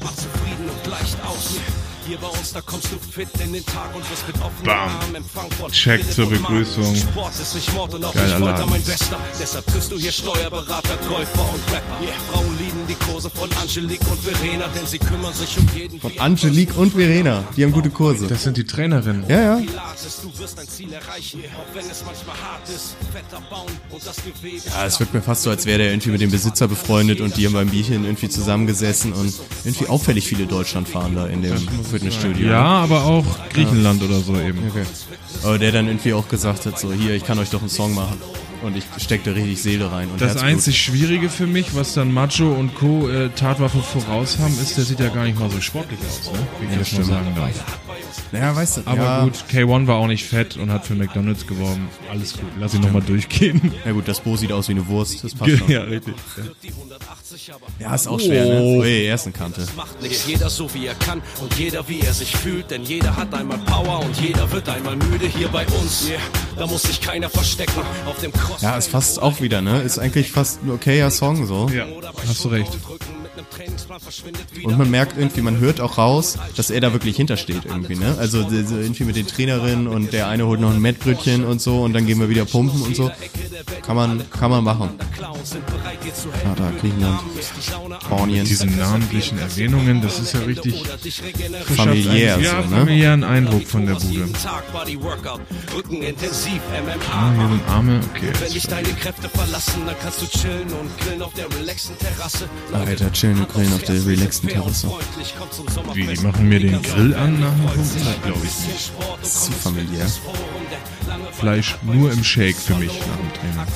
Hier bei uns, da kommst du fit in den Tag und wirst mit offenen Bam. Armen empfangen von Check zur. Begrüßung. Sport ist nicht Mord und auch Geiler nicht Folter, Laden. mein Bester. Deshalb triffst du hier Steuerberater, Käufer und Rapper. Yeah. Frauen lieben die Kurse von Angelique und Verena, denn sie kümmern sich um jeden. Von Angelique und Verena, die haben gute Kurse. Das sind die Trainerinnen. Ja, ja. Pilates, du wirst dein Ziel erreichen, auch wenn es manchmal hart ist. Fett abbauen und das Gewebe. Ja, es wirkt mir fast so, als wäre der irgendwie mit dem Besitzer befreundet und die haben beim Bierchen irgendwie zusammengesessen und irgendwie auffällig viele Deutschlandfahrer in dem Fitnessstudio. Ja, aber auch Griechenland oder so eben. Okay. Aber der dann irgendwie auch gesagt hat, so hier, ich kann euch doch einen Song machen. Und ich steck da richtig Seele rein. Und Das Herzblut. einzig Schwierige für mich, was dann Macho und Co. Äh, Tatwaffe voraus haben, ist, der sieht ja gar nicht mal so sportlich aus, ne? Wie ich das mal sagen darf. Naja, weißt du, Aber ja, gut, K1 war auch nicht fett und hat für McDonalds geworben. Alles gut, lass ihn nochmal durchgehen. <laughs> Ja gut, das Bo sieht aus wie eine Wurst, das passt schon. <laughs> ja, richtig. Ja, ist auch schwer, ne? Ui, ersten Kante. Macht nicht jeder so wie er kann und jeder wie er sich fühlt, denn jeder hat einmal Power und jeder wird einmal müde hier bei uns. Yeah, da muss sich keiner verstecken auf dem Cross. Ja, ist fast auch wieder, ne? Ist eigentlich fast ein okayer Song so. Ja, hast du recht. Und man merkt irgendwie, man hört auch raus, dass er da wirklich hintersteht irgendwie, ne? Also so irgendwie mit den Trainerinnen und der eine holt noch ein Mettbrötchen und so und dann gehen wir wieder pumpen und so. Kann man, kann man machen. Ah, da, Griechenland. Ornien. Diese namentlichen Erwähnungen, das ist ja richtig Familiär, einen- ja, so, ne? familiären Eindruck von der Bude. Ah, hier sind Arme, okay. Alter, chillen und grillen auf der relaxten Terrasse. Wie, die machen mir den Grill an nach dem? Das glaube ich. Zu familiär. Fleisch nur im Shake für mich nach dem Training.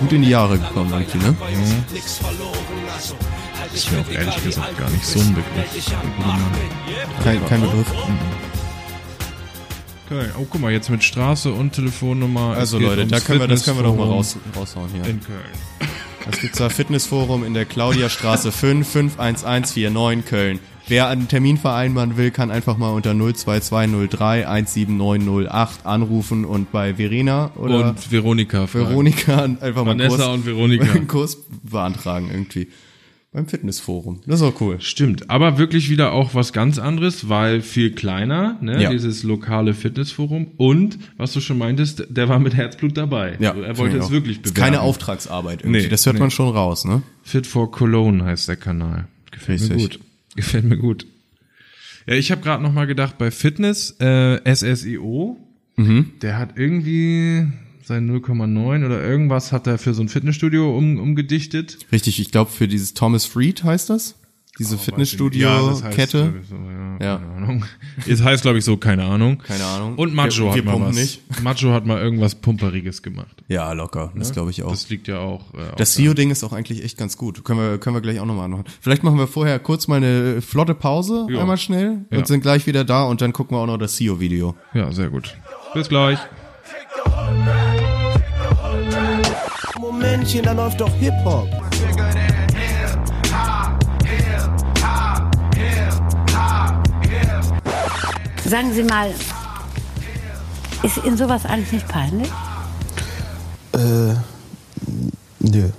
Gut in die Jahre gekommen irgendwie, ne? Ist mir auch ehrlich gesagt gar nicht so ein Begriff. Kein, kein Begriff. Okay. Oh, guck mal, jetzt mit Straße und Telefonnummer. Es Also Leute, da können wir, das können wir doch mal raus, raushauen hier. In Köln. <laughs> Das gibt's da Fitnessforum in der Claudiastraße 5, 51149 Köln. Wer einen Termin vereinbaren will, kann einfach mal unter 02203 17908 anrufen und bei Verena oder Und Veronika. fragen. Veronika einfach mal einen Vanessa Kurs, und Veronika. <laughs> einen Kurs beantragen irgendwie. Beim Fitnessforum. Das ist auch cool. Stimmt, aber wirklich wieder auch was ganz anderes, weil viel kleiner, ne, Ja. dieses lokale Fitnessforum und, was du schon meintest, der war mit Herzblut dabei. Ja, also er wollte es wirklich Ist bewerben. keine Auftragsarbeit irgendwie. Nee, das hört nee. man schon raus, ne? Fit for Cologne heißt der Kanal. Gefällt mir Richtig. gut. Gefällt mir gut. Ja, ich habe gerade noch mal gedacht, bei Fitness, äh, SSIO, Mhm. der hat irgendwie sein 0,9 oder irgendwas hat er für so ein Fitnessstudio um, umgedichtet. Richtig, ich glaube für dieses Thomas Freed heißt das? Diese Ja, das heißt, Fitnessstudio-Kette. so, ja, Ja. Keine Ahnung. Es heißt, glaube ich, so, keine Ahnung. Keine Ahnung. Und Macho Wir- hat wir mal pumpen was. nicht. <laughs> Macho hat mal irgendwas Pumperiges gemacht. Ja, locker. Das glaube ich auch. Das liegt ja auch. Äh, Das auch CEO-Ding ist auch eigentlich echt ganz gut. Können wir, können wir gleich auch nochmal anmachen. Vielleicht machen wir vorher kurz mal eine flotte Pause, Ja. einmal schnell, Ja. und sind gleich wieder da und dann gucken wir auch noch das CEO-Video. da. Ja, sehr gut. Bis gleich. Momentchen, da läuft doch Hip-Hop. Sagen Sie mal, ist Ihnen sowas eigentlich nicht peinlich? Äh, nö.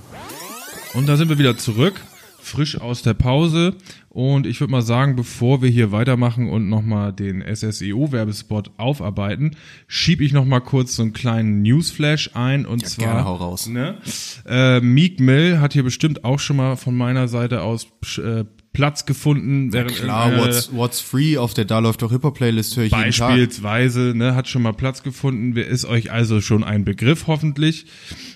Und da sind wir wieder zurück, frisch aus der Pause. Und ich würde mal sagen, bevor wir hier weitermachen und nochmal den SSEO-Werbespot aufarbeiten, schiebe ich nochmal kurz so einen kleinen Newsflash ein. Und Ja, zwar, gerne, hau raus. Ne, äh, Meek Mill hat hier bestimmt auch schon mal von meiner Seite aus äh, Platz gefunden. während Klar, what's, what's free auf der Da läuft doch Hip-Hop-Playlist höre ich. Beispielsweise, ne, hat schon mal Platz gefunden, Wer ist euch also schon ein Begriff hoffentlich.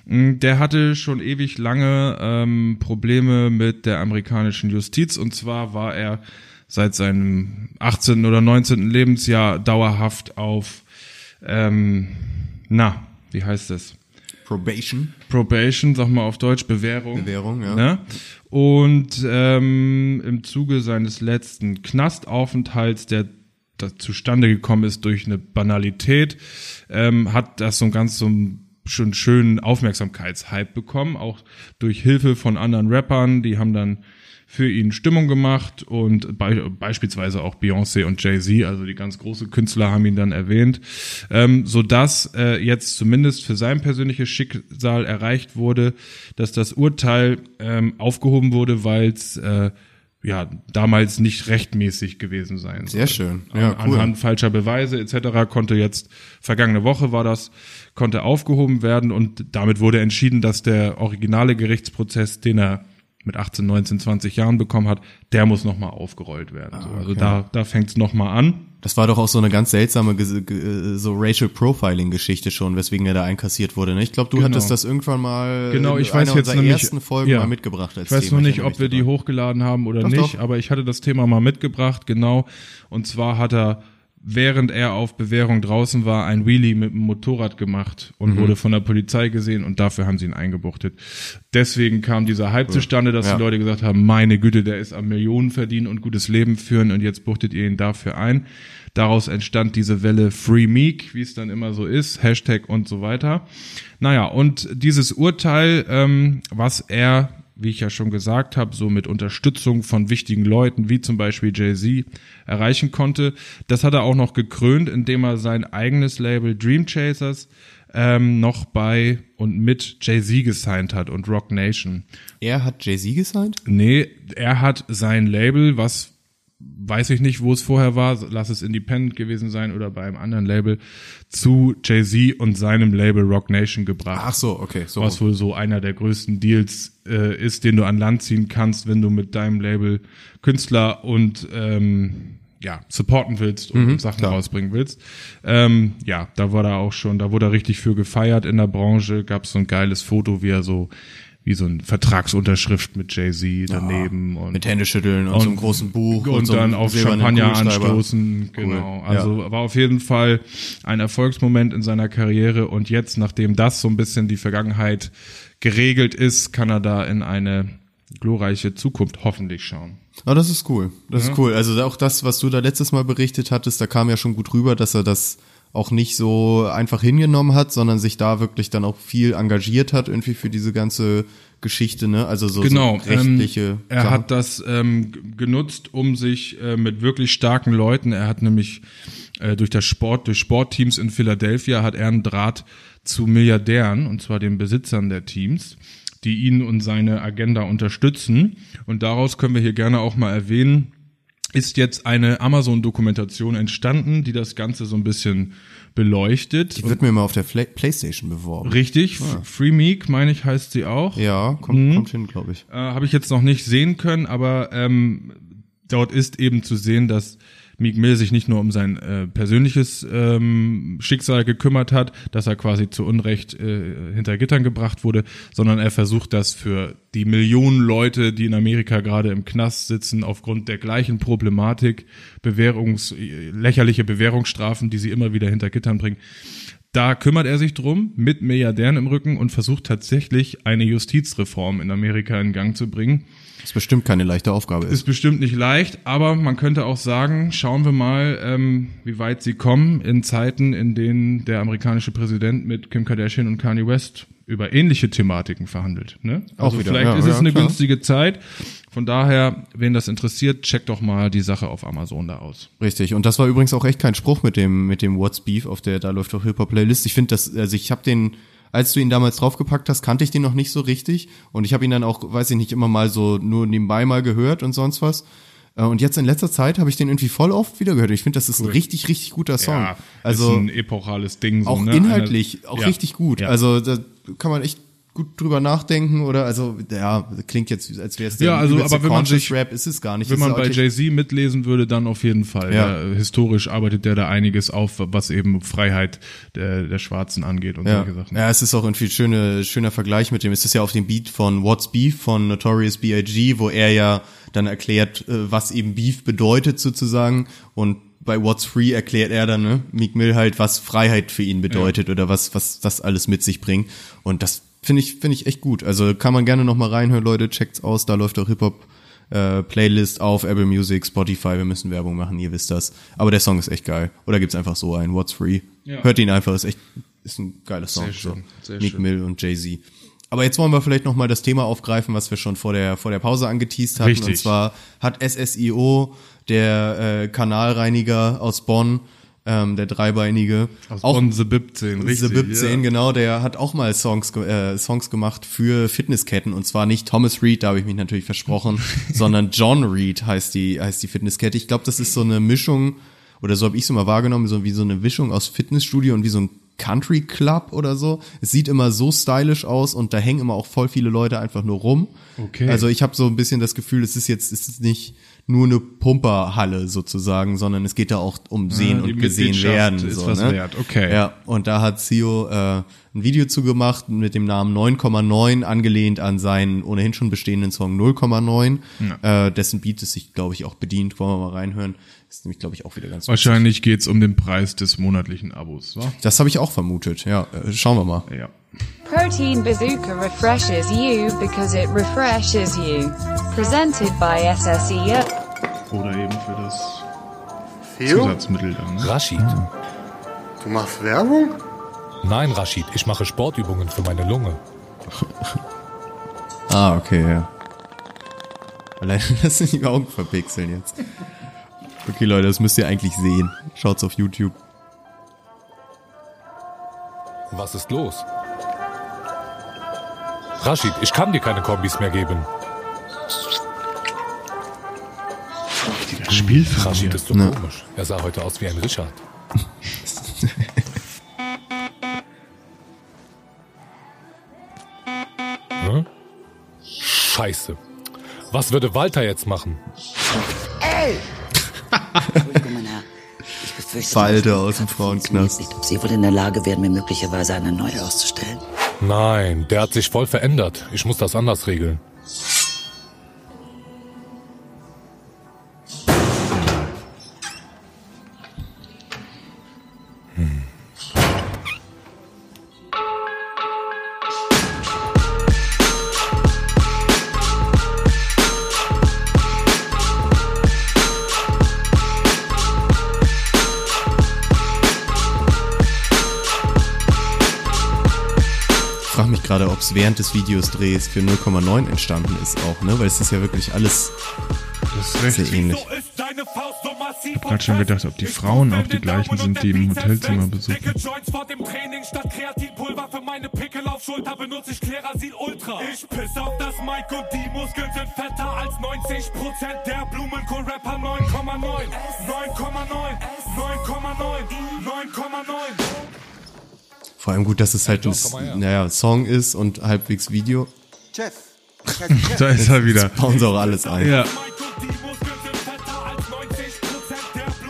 Mm, Der hatte schon ewig lange ähm, Probleme mit der amerikanischen Justiz und zwar war er seit seinem 18. oder 19. Lebensjahr dauerhaft auf, ähm, na, wie heißt das? Probation. Probation, sag mal auf Deutsch, Bewährung. Bewährung, ja. Ne? Und ähm, im Zuge seines letzten Knastaufenthalts, der da zustande gekommen ist durch eine Banalität, ähm, hat das so ein ganz so ein schon schönen Aufmerksamkeitshype bekommen, auch durch Hilfe von anderen Rappern, die haben dann für ihn Stimmung gemacht und be beispielsweise auch Beyoncé und Jay-Z, also die ganz große Künstler haben ihn dann erwähnt, ähm, so dass äh, jetzt zumindest für sein persönliches Schicksal erreicht wurde, dass das Urteil ähm, aufgehoben wurde, weil es äh, ja damals nicht rechtmäßig gewesen sein soll. Sehr schön. Ja, An, cool. Anhand falscher Beweise etc. konnte jetzt vergangene Woche war das konnte aufgehoben werden und damit wurde entschieden, dass der originale Gerichtsprozess, den er mit 18, 19, 20 Jahren bekommen hat, der muss nochmal aufgerollt werden. so. Also okay. da, da fängt es nochmal an. Das war doch auch so eine ganz seltsame so Racial Profiling Geschichte schon, weswegen er da einkassiert wurde. Ne? Ich glaube, du Genau. hattest das irgendwann mal Genau, in ich weiß jetzt nicht, ersten Folgen ja. mal mitgebracht als Ich weiß Thema. noch nicht, ob wir die hochgeladen haben oder Doch, nicht, doch. aber ich hatte das Thema mal mitgebracht, genau. Und zwar hat er während er auf Bewährung draußen war, ein Wheelie mit dem Motorrad gemacht und Mhm. wurde von der Polizei gesehen und dafür haben sie ihn eingebuchtet. Deswegen kam dieser Hype zustande, dass Ja. die Leute gesagt haben, meine Güte, der ist am Millionen verdienen und gutes Leben führen und jetzt buchtet ihr ihn dafür ein. Daraus entstand diese Welle Free Meek, wie es dann immer so ist, Hashtag und so weiter. Naja, und dieses Urteil, ähm, was er, wie ich ja schon gesagt habe, so mit Unterstützung von wichtigen Leuten, wie zum Beispiel Jay-Z, erreichen konnte, das hat er auch noch gekrönt, indem er sein eigenes Label Dream Chasers ähm, noch bei und mit Jay-Z gesigned hat und Rock Nation. Er hat Jay-Z gesigned? Nee, er hat sein Label, was weiß ich nicht, wo es vorher war, lass es Independent gewesen sein oder bei einem anderen Label, zu Jay-Z und seinem Label Rock Nation gebracht. Ach so, okay. So. Was wohl so einer der größten Deals äh, ist, den du an Land ziehen kannst, wenn du mit deinem Label Künstler und ähm, ja, supporten willst und Mhm, Sachen klar. rausbringen willst. Ähm, ja, da war er auch schon, da wurde er richtig für gefeiert in der Branche, gab es so ein geiles Foto, wie er so wie so ein Vertragsunterschrift mit Jay-Z daneben und mit Händeschütteln und, so einem großen Buch und, so dann auf Champagner anstoßen. Cool. Genau. Also war auf jeden Fall ein Erfolgsmoment in seiner Karriere und jetzt, nachdem das so ein bisschen die Vergangenheit geregelt ist, kann er da in eine glorreiche Zukunft hoffentlich schauen. Ah, das ist cool. Das Ja. ist cool. Also auch das, was du da letztes Mal berichtet hattest, da kam ja schon gut rüber, dass er das auch nicht so einfach hingenommen hat, sondern sich da wirklich dann auch viel engagiert hat irgendwie für diese ganze Geschichte, ne? Also so, genau, so rechtliche. ähm, er Sachen. hat das ähm, genutzt, um sich äh, mit wirklich starken Leuten, er hat nämlich äh, durch das Sport, durch Sportteams in Philadelphia hat er einen Draht zu Milliardären, und zwar den Besitzern der Teams, die ihn und seine Agenda unterstützen. Und daraus können wir hier gerne auch mal erwähnen, ist jetzt eine Amazon-Dokumentation entstanden, die das Ganze so ein bisschen beleuchtet. Die wird mir mal auf der Fla Playstation beworben. Richtig, Ah. Free Meek, meine ich, heißt sie auch. Ja, kommt, Mhm. kommt hin, glaube ich. Äh, Habe ich jetzt noch nicht sehen können, aber ähm, dort ist eben zu sehen, dass Meek Mill sich nicht nur um sein äh, persönliches ähm, Schicksal gekümmert hat, dass er quasi zu Unrecht äh, hinter Gittern gebracht wurde, sondern er versucht das für die Millionen Leute, die in Amerika gerade im Knast sitzen, aufgrund der gleichen Problematik, Bewährungs, äh, lächerliche Bewährungsstrafen, die sie immer wieder hinter Gittern bringen, da kümmert er sich drum mit Milliardären im Rücken und versucht tatsächlich eine Justizreform in Amerika in Gang zu bringen. Ist bestimmt keine leichte Aufgabe ist. Ist bestimmt nicht leicht, aber man könnte auch sagen, schauen wir mal, ähm, wie weit sie kommen in Zeiten, in denen der amerikanische Präsident mit Kim Kardashian und Kanye West über ähnliche Thematiken verhandelt. Ne? Auch Also wieder, vielleicht ja, ist es ja, eine klar. günstige Zeit. Von daher, wen das interessiert, checkt doch mal die Sache auf Amazon da aus. Richtig. Und das war übrigens auch echt kein Spruch mit dem mit dem What's Beef auf der da läuft doch Hip Hop Playlist. Ich finde das also ich habe den als du ihn damals draufgepackt hast, kannte ich den noch nicht so richtig und ich habe ihn dann auch, weiß ich nicht, immer mal so nur nebenbei mal gehört und sonst was. Äh, Und jetzt in letzter Zeit habe ich den irgendwie voll oft wieder gehört. Ich finde, das ist ein richtig, richtig guter Song. Ja, also ist ein epochales Ding. So, auch ne? inhaltlich auch ja. richtig gut. Ja. Also da kann man echt gut drüber nachdenken oder also ja klingt jetzt als wäre es der Ja, also, aber wenn man sich- Rap ist es gar nicht. Wenn man bei eigentlich- Jay-Z mitlesen würde, dann auf jeden Fall. Ja. Ja. historisch arbeitet der da einiges auf, was eben Freiheit der, der Schwarzen angeht und Ja. solche Sachen. ja, es ist auch ein schöne, schöner Vergleich mit dem. Es ist ja auf dem Beat von What's Beef von Notorious B.I.G., wo er ja dann erklärt, äh, was eben Beef bedeutet sozusagen. Und bei What's Free erklärt er dann, ne, Meek Mill halt, was Freiheit für ihn bedeutet oder was, was das alles mit sich bringt. Und das finde ich, finde ich echt gut. Also kann man gerne noch mal reinhören, Leute, checkt's aus. Da läuft auch Hip-Hop äh, Playlist auf Apple Music, Spotify. Wir müssen Werbung machen, ihr wisst das. Aber der Song ist echt geil. Oder gibt's einfach so einen, What's Free. Ja. Hört ihn einfach, ist echt, ist ein geiler Song. Sehr schön, so. sehr Meek schön. Mill und Jay-Z. Aber jetzt wollen wir vielleicht noch mal das Thema aufgreifen, was wir schon vor der, vor der Pause angeteased hatten. Richtig. Und zwar hat SSIO, der äh, Kanalreiniger aus Bonn, ähm, der dreibeinige, Aus auch Bonn, The Bib 10, richtig. The Bib 10, ja. genau, der hat auch mal Songs, äh, Songs gemacht für Fitnessketten und zwar nicht Thomas Reed, da habe ich mich natürlich versprochen, <laughs> sondern John Reed heißt die, heißt die Fitnesskette. Ich glaube, das ist so eine Mischung, oder so habe ich es immer wahrgenommen, so wie so eine Mischung aus Fitnessstudio und wie so ein Country Club oder so. Es sieht immer so stylisch aus und da hängen immer auch voll viele Leute einfach nur rum. Okay. Also ich habe so ein bisschen das Gefühl, es ist jetzt, es ist nicht nur eine Pumperhalle sozusagen, sondern es geht da auch um Sehen Ah, die und gesehen werden. ist so, was ne? wert, okay. Ja, und da hat Sio äh, ein Video zu gemacht mit dem Namen 9,9, angelehnt an seinen ohnehin schon bestehenden Song 0,9, äh, dessen Beat es sich, glaube ich, auch bedient. Wollen wir mal reinhören? Ist nämlich, glaube ich, auch wieder ganz. Wahrscheinlich geht's um den Preis des monatlichen Abos, wa? Das habe ich auch vermutet, ja. Äh, schauen wir mal. Ja. Protein Bazooka refreshes you because it refreshes you. Presented by. SSE. Oder eben für das Theo? Zusatzmittel dann. Ne? Rashid. Du machst Werbung? Nein, Rashid, ich mache Sportübungen für meine Lunge. <laughs> Ah, okay, ja. Allein, <laughs> dass sie die Augen verpixeln jetzt. Okay, Leute, das müsst ihr eigentlich sehen. Schaut's auf YouTube. Was ist los? Rashid, ich kann dir keine Kombis mehr geben. Spielfilm. Rashid ist so Ja. komisch. Er sah heute aus wie ein Richard. <laughs> Hm? Scheiße. Was würde Walter jetzt machen? Ey! Entschuldigung, mein Herr. Ich befürchte, Falte aus dem Frauenknast. nicht, ob Sie wohl in der Lage wären, mir möglicherweise eine neue auszustellen. Nein, der hat sich voll verändert. Ich muss das anders regeln. Es während des Videos Drehs für 0,9 entstanden ist auch, ne? Weil es ist ja wirklich alles Das ist sehr ähnlich. Ich hab grad schon gedacht, ob die Frauen auch die gleichen sind, die im Hotelzimmer besuchen. Joints vor dem Training statt Kreatinpulver für meine Pickel auf Schulter benutze ich piss auf das Mic und die Muskeln sind fetter als 90% der Blumenkohl-Rapper 9,9. 9,9, 9,9, 9,9. Vor allem gut, dass es halt ein naja, Song ist und halbwegs Video. Chef. <laughs> Da ist er wieder. Das bauen sie auch alles ein. Ja.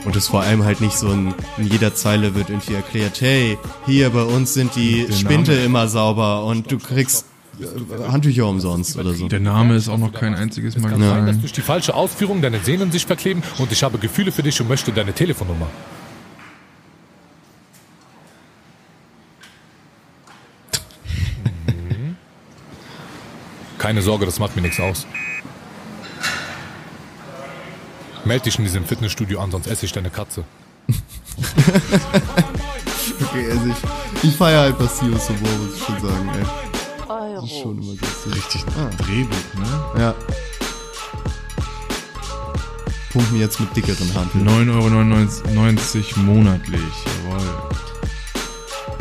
Und es vor allem halt nicht so ein, in jeder Zeile wird irgendwie erklärt, hey, hier bei uns sind die Der Spinte Name. immer sauber und du kriegst äh, Handtücher umsonst oder so. Der Name ist auch noch kein einziges Mal Kann sein, dass durch die falsche Ausführung deine Sehnen sich verkleben und ich habe Gefühle für dich und möchte deine Telefonnummer. Keine Sorge, das macht mir nichts aus. Meld dich in diesem Fitnessstudio an, sonst esse ich deine Katze. <laughs> Okay, also ich, ich feiere halt Bastios Humor, muss ich schon sagen, ey. Das ist schon immer lustig. Richtig Ah. Drehbuch, ne? Ja. Pumpen jetzt mit dickeren Handeln. 9,99 Euro monatlich, jawohl.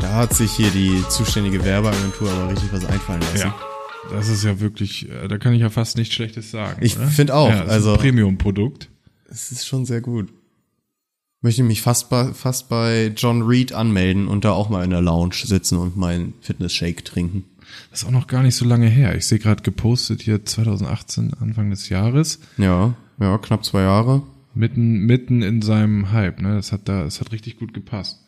Da hat sich hier die zuständige Werbeagentur aber richtig was einfallen lassen. Ja. Das ist ja wirklich, äh, da kann ich ja fast nichts Schlechtes sagen. Ich oder? find auch, Ja, also- Premium-Produkt. Es ist schon sehr gut. Möchte mich fast bei, fast bei John Reed anmelden und da auch mal in der Lounge sitzen und meinen Fitness-Shake trinken. Das ist auch noch gar nicht so lange her. Ich sehe gerade gepostet hier 2018, Anfang des Jahres. Ja, ja, knapp zwei Jahre. Mitten, mitten in seinem Hype, ne? Das hat da, es hat richtig gut gepasst.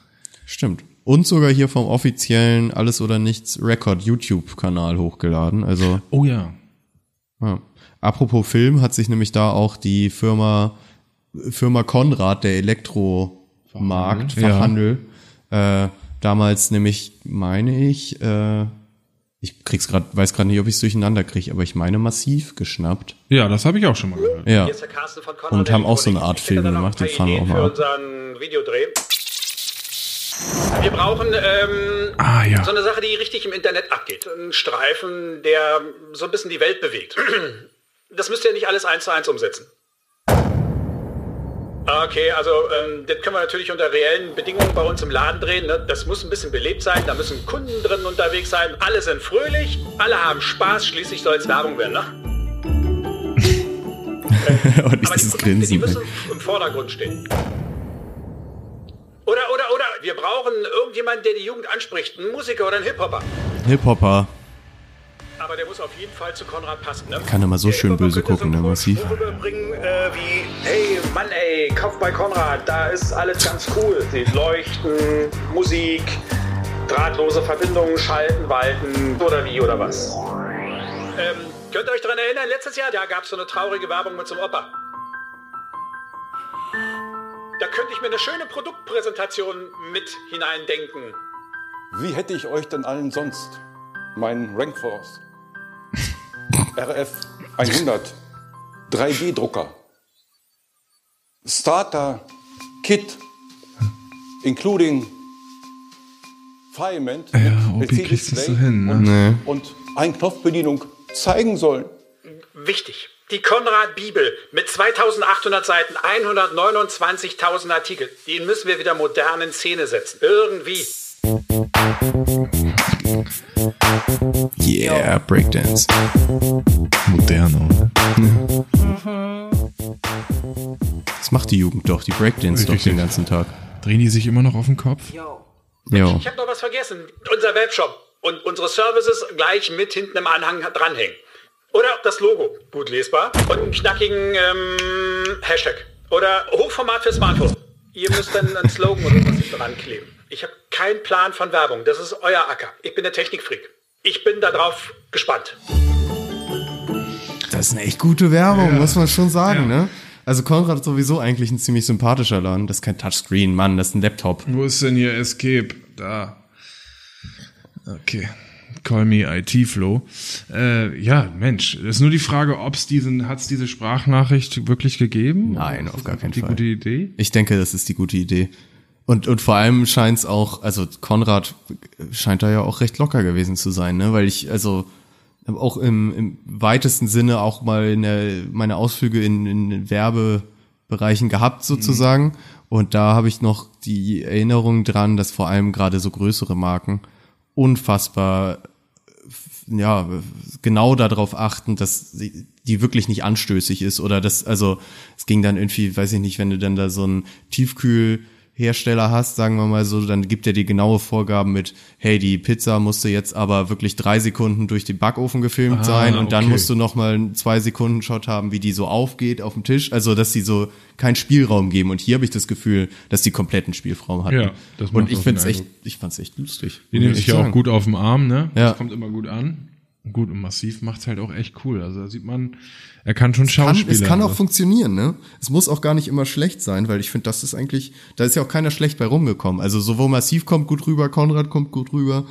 Stimmt. Und sogar hier vom offiziellen Alles oder Nichts Record YouTube-Kanal hochgeladen. Also, Oh ja. ja. Apropos Film hat sich nämlich da auch die Firma, Firma Konrad, der Elektromarkt, Ja. Fachhandel, äh, damals nämlich, meine ich, äh, ich krieg's grad, weiß gerade nicht, ob ich es durcheinander kriege, aber ich meine massiv geschnappt. Ja, das habe ich auch schon mal gehört. Ja. Hier ist der Carsten von Conrad, Und haben auch so eine Art Film gemacht, den fahren wir auch mal für ab. Wir brauchen ähm, Ah, ja. so eine Sache, die richtig im Internet abgeht. Ein Streifen, der so ein bisschen die Welt bewegt. <clears throat> Das müsst ihr nicht alles eins zu eins umsetzen. Okay, also ähm, das können wir natürlich unter reellen Bedingungen bei uns im Laden drehen. Ne? Das muss ein bisschen belebt sein, da müssen Kunden drin unterwegs sein. Alle sind fröhlich, alle haben Spaß, schließlich soll es Werbung werden, ne? <laughs> Und Aber die dieses die Grinsen. müssen im Vordergrund stehen. Oder, oder, oder, wir brauchen irgendjemanden, der die Jugend anspricht. Ein Musiker oder ein Hip-Hopper. Hip-Hopper. aber der muss auf jeden Fall zu Konrad passen. Ne? Kann immer so schön böse gucken, ne, massiv. Rüberbringen äh, wie, hey Mann ey, kauf bei Konrad, da ist alles ganz cool. Die Leuchten, Musik, drahtlose Verbindungen, Schalten, Walten oder wie oder was. Ähm, könnt ihr euch daran erinnern, letztes Jahr, da gab es so eine traurige Werbung mit so einem Opa. Da könnte ich mir eine schöne Produktpräsentation mit hineindenken. Wie hätte ich euch denn allen sonst meinen Rankforce <laughs> RF 100 3D-Drucker Starter Kit including Firement Ja, kriegst du so hin, ne? und, Nee. und ein Knopfbedienung zeigen sollen. Wichtig. Die Konrad-Bibel mit 2800 Seiten, 129.000 Artikel. Den müssen wir wieder modern in Szene setzen. Irgendwie. Yeah, Breakdance. Moderno. Das macht die Jugend doch, die Breakdance doch den ganzen Tag. Drehen die sich immer noch auf den Kopf? Jo. Ich habe noch was vergessen. Unser Webshop und unsere Services gleich mit hinten im Anhang dranhängen. Oder das Logo, gut lesbar. Und einen knackigen ähm, Hashtag. Oder Hochformat für Smartphone. Ihr müsst dann einen Slogan oder was dran kleben. Ich habe keinen Plan von Werbung. Das ist euer Acker. Ich bin der Technikfreak. Ich bin darauf gespannt. Das ist eine echt gute Werbung, muss man schon sagen, ne? Also Konrad ist sowieso eigentlich ein ziemlich sympathischer Laden. Das ist kein Touchscreen, Mann, das ist ein Laptop. Wo ist denn hier Escape? Da. Okay. Call me IT Flow. Äh, ja, Mensch, ist nur die Frage, ob's diesen, hat's diese Sprachnachricht wirklich gegeben? Nein, auf gar keinen die Fall. gute Idee? Ich denke, das ist die gute Idee. Und, und vor allem scheint es auch, also Konrad scheint da ja auch recht locker gewesen zu sein, ne? Weil ich, also auch im, im weitesten Sinne auch mal in der, meine Ausflüge in, in Werbebereichen gehabt sozusagen. Und da habe ich noch die Erinnerung dran, dass vor allem gerade so größere Marken unfassbar ja, genau darauf achten, dass die wirklich nicht anstößig ist oder das, also es ging dann irgendwie, weiß ich nicht, wenn du dann da so einen Tiefkühlhersteller hast, sagen wir mal so, dann gibt er dir genaue Vorgaben mit, hey, die Pizza musste jetzt aber wirklich drei Sekunden durch den Backofen gefilmt Ah, sein und dann okay. musst du nochmal einen zwei Sekunden Shot haben, wie die so aufgeht auf dem Tisch, also dass sie so keinen Spielraum geben und hier habe ich das Gefühl, dass die kompletten Spielraum hatten. Ja, das und ich find's den echt, ich fand's echt lustig. Die nehmen ich sich ja auch gut auf den Arm, ne? Ja. Das kommt immer gut an. Gut und massiv macht's halt auch echt cool. Also da sieht man, er kann schon Es kann, Schauspieler. es kann auch funktionieren, ne? Es muss auch gar nicht immer schlecht sein, weil ich finde, das ist eigentlich, da ist ja auch keiner schlecht bei rumgekommen. Also sowohl Massiv kommt gut rüber, Konrad kommt gut rüber.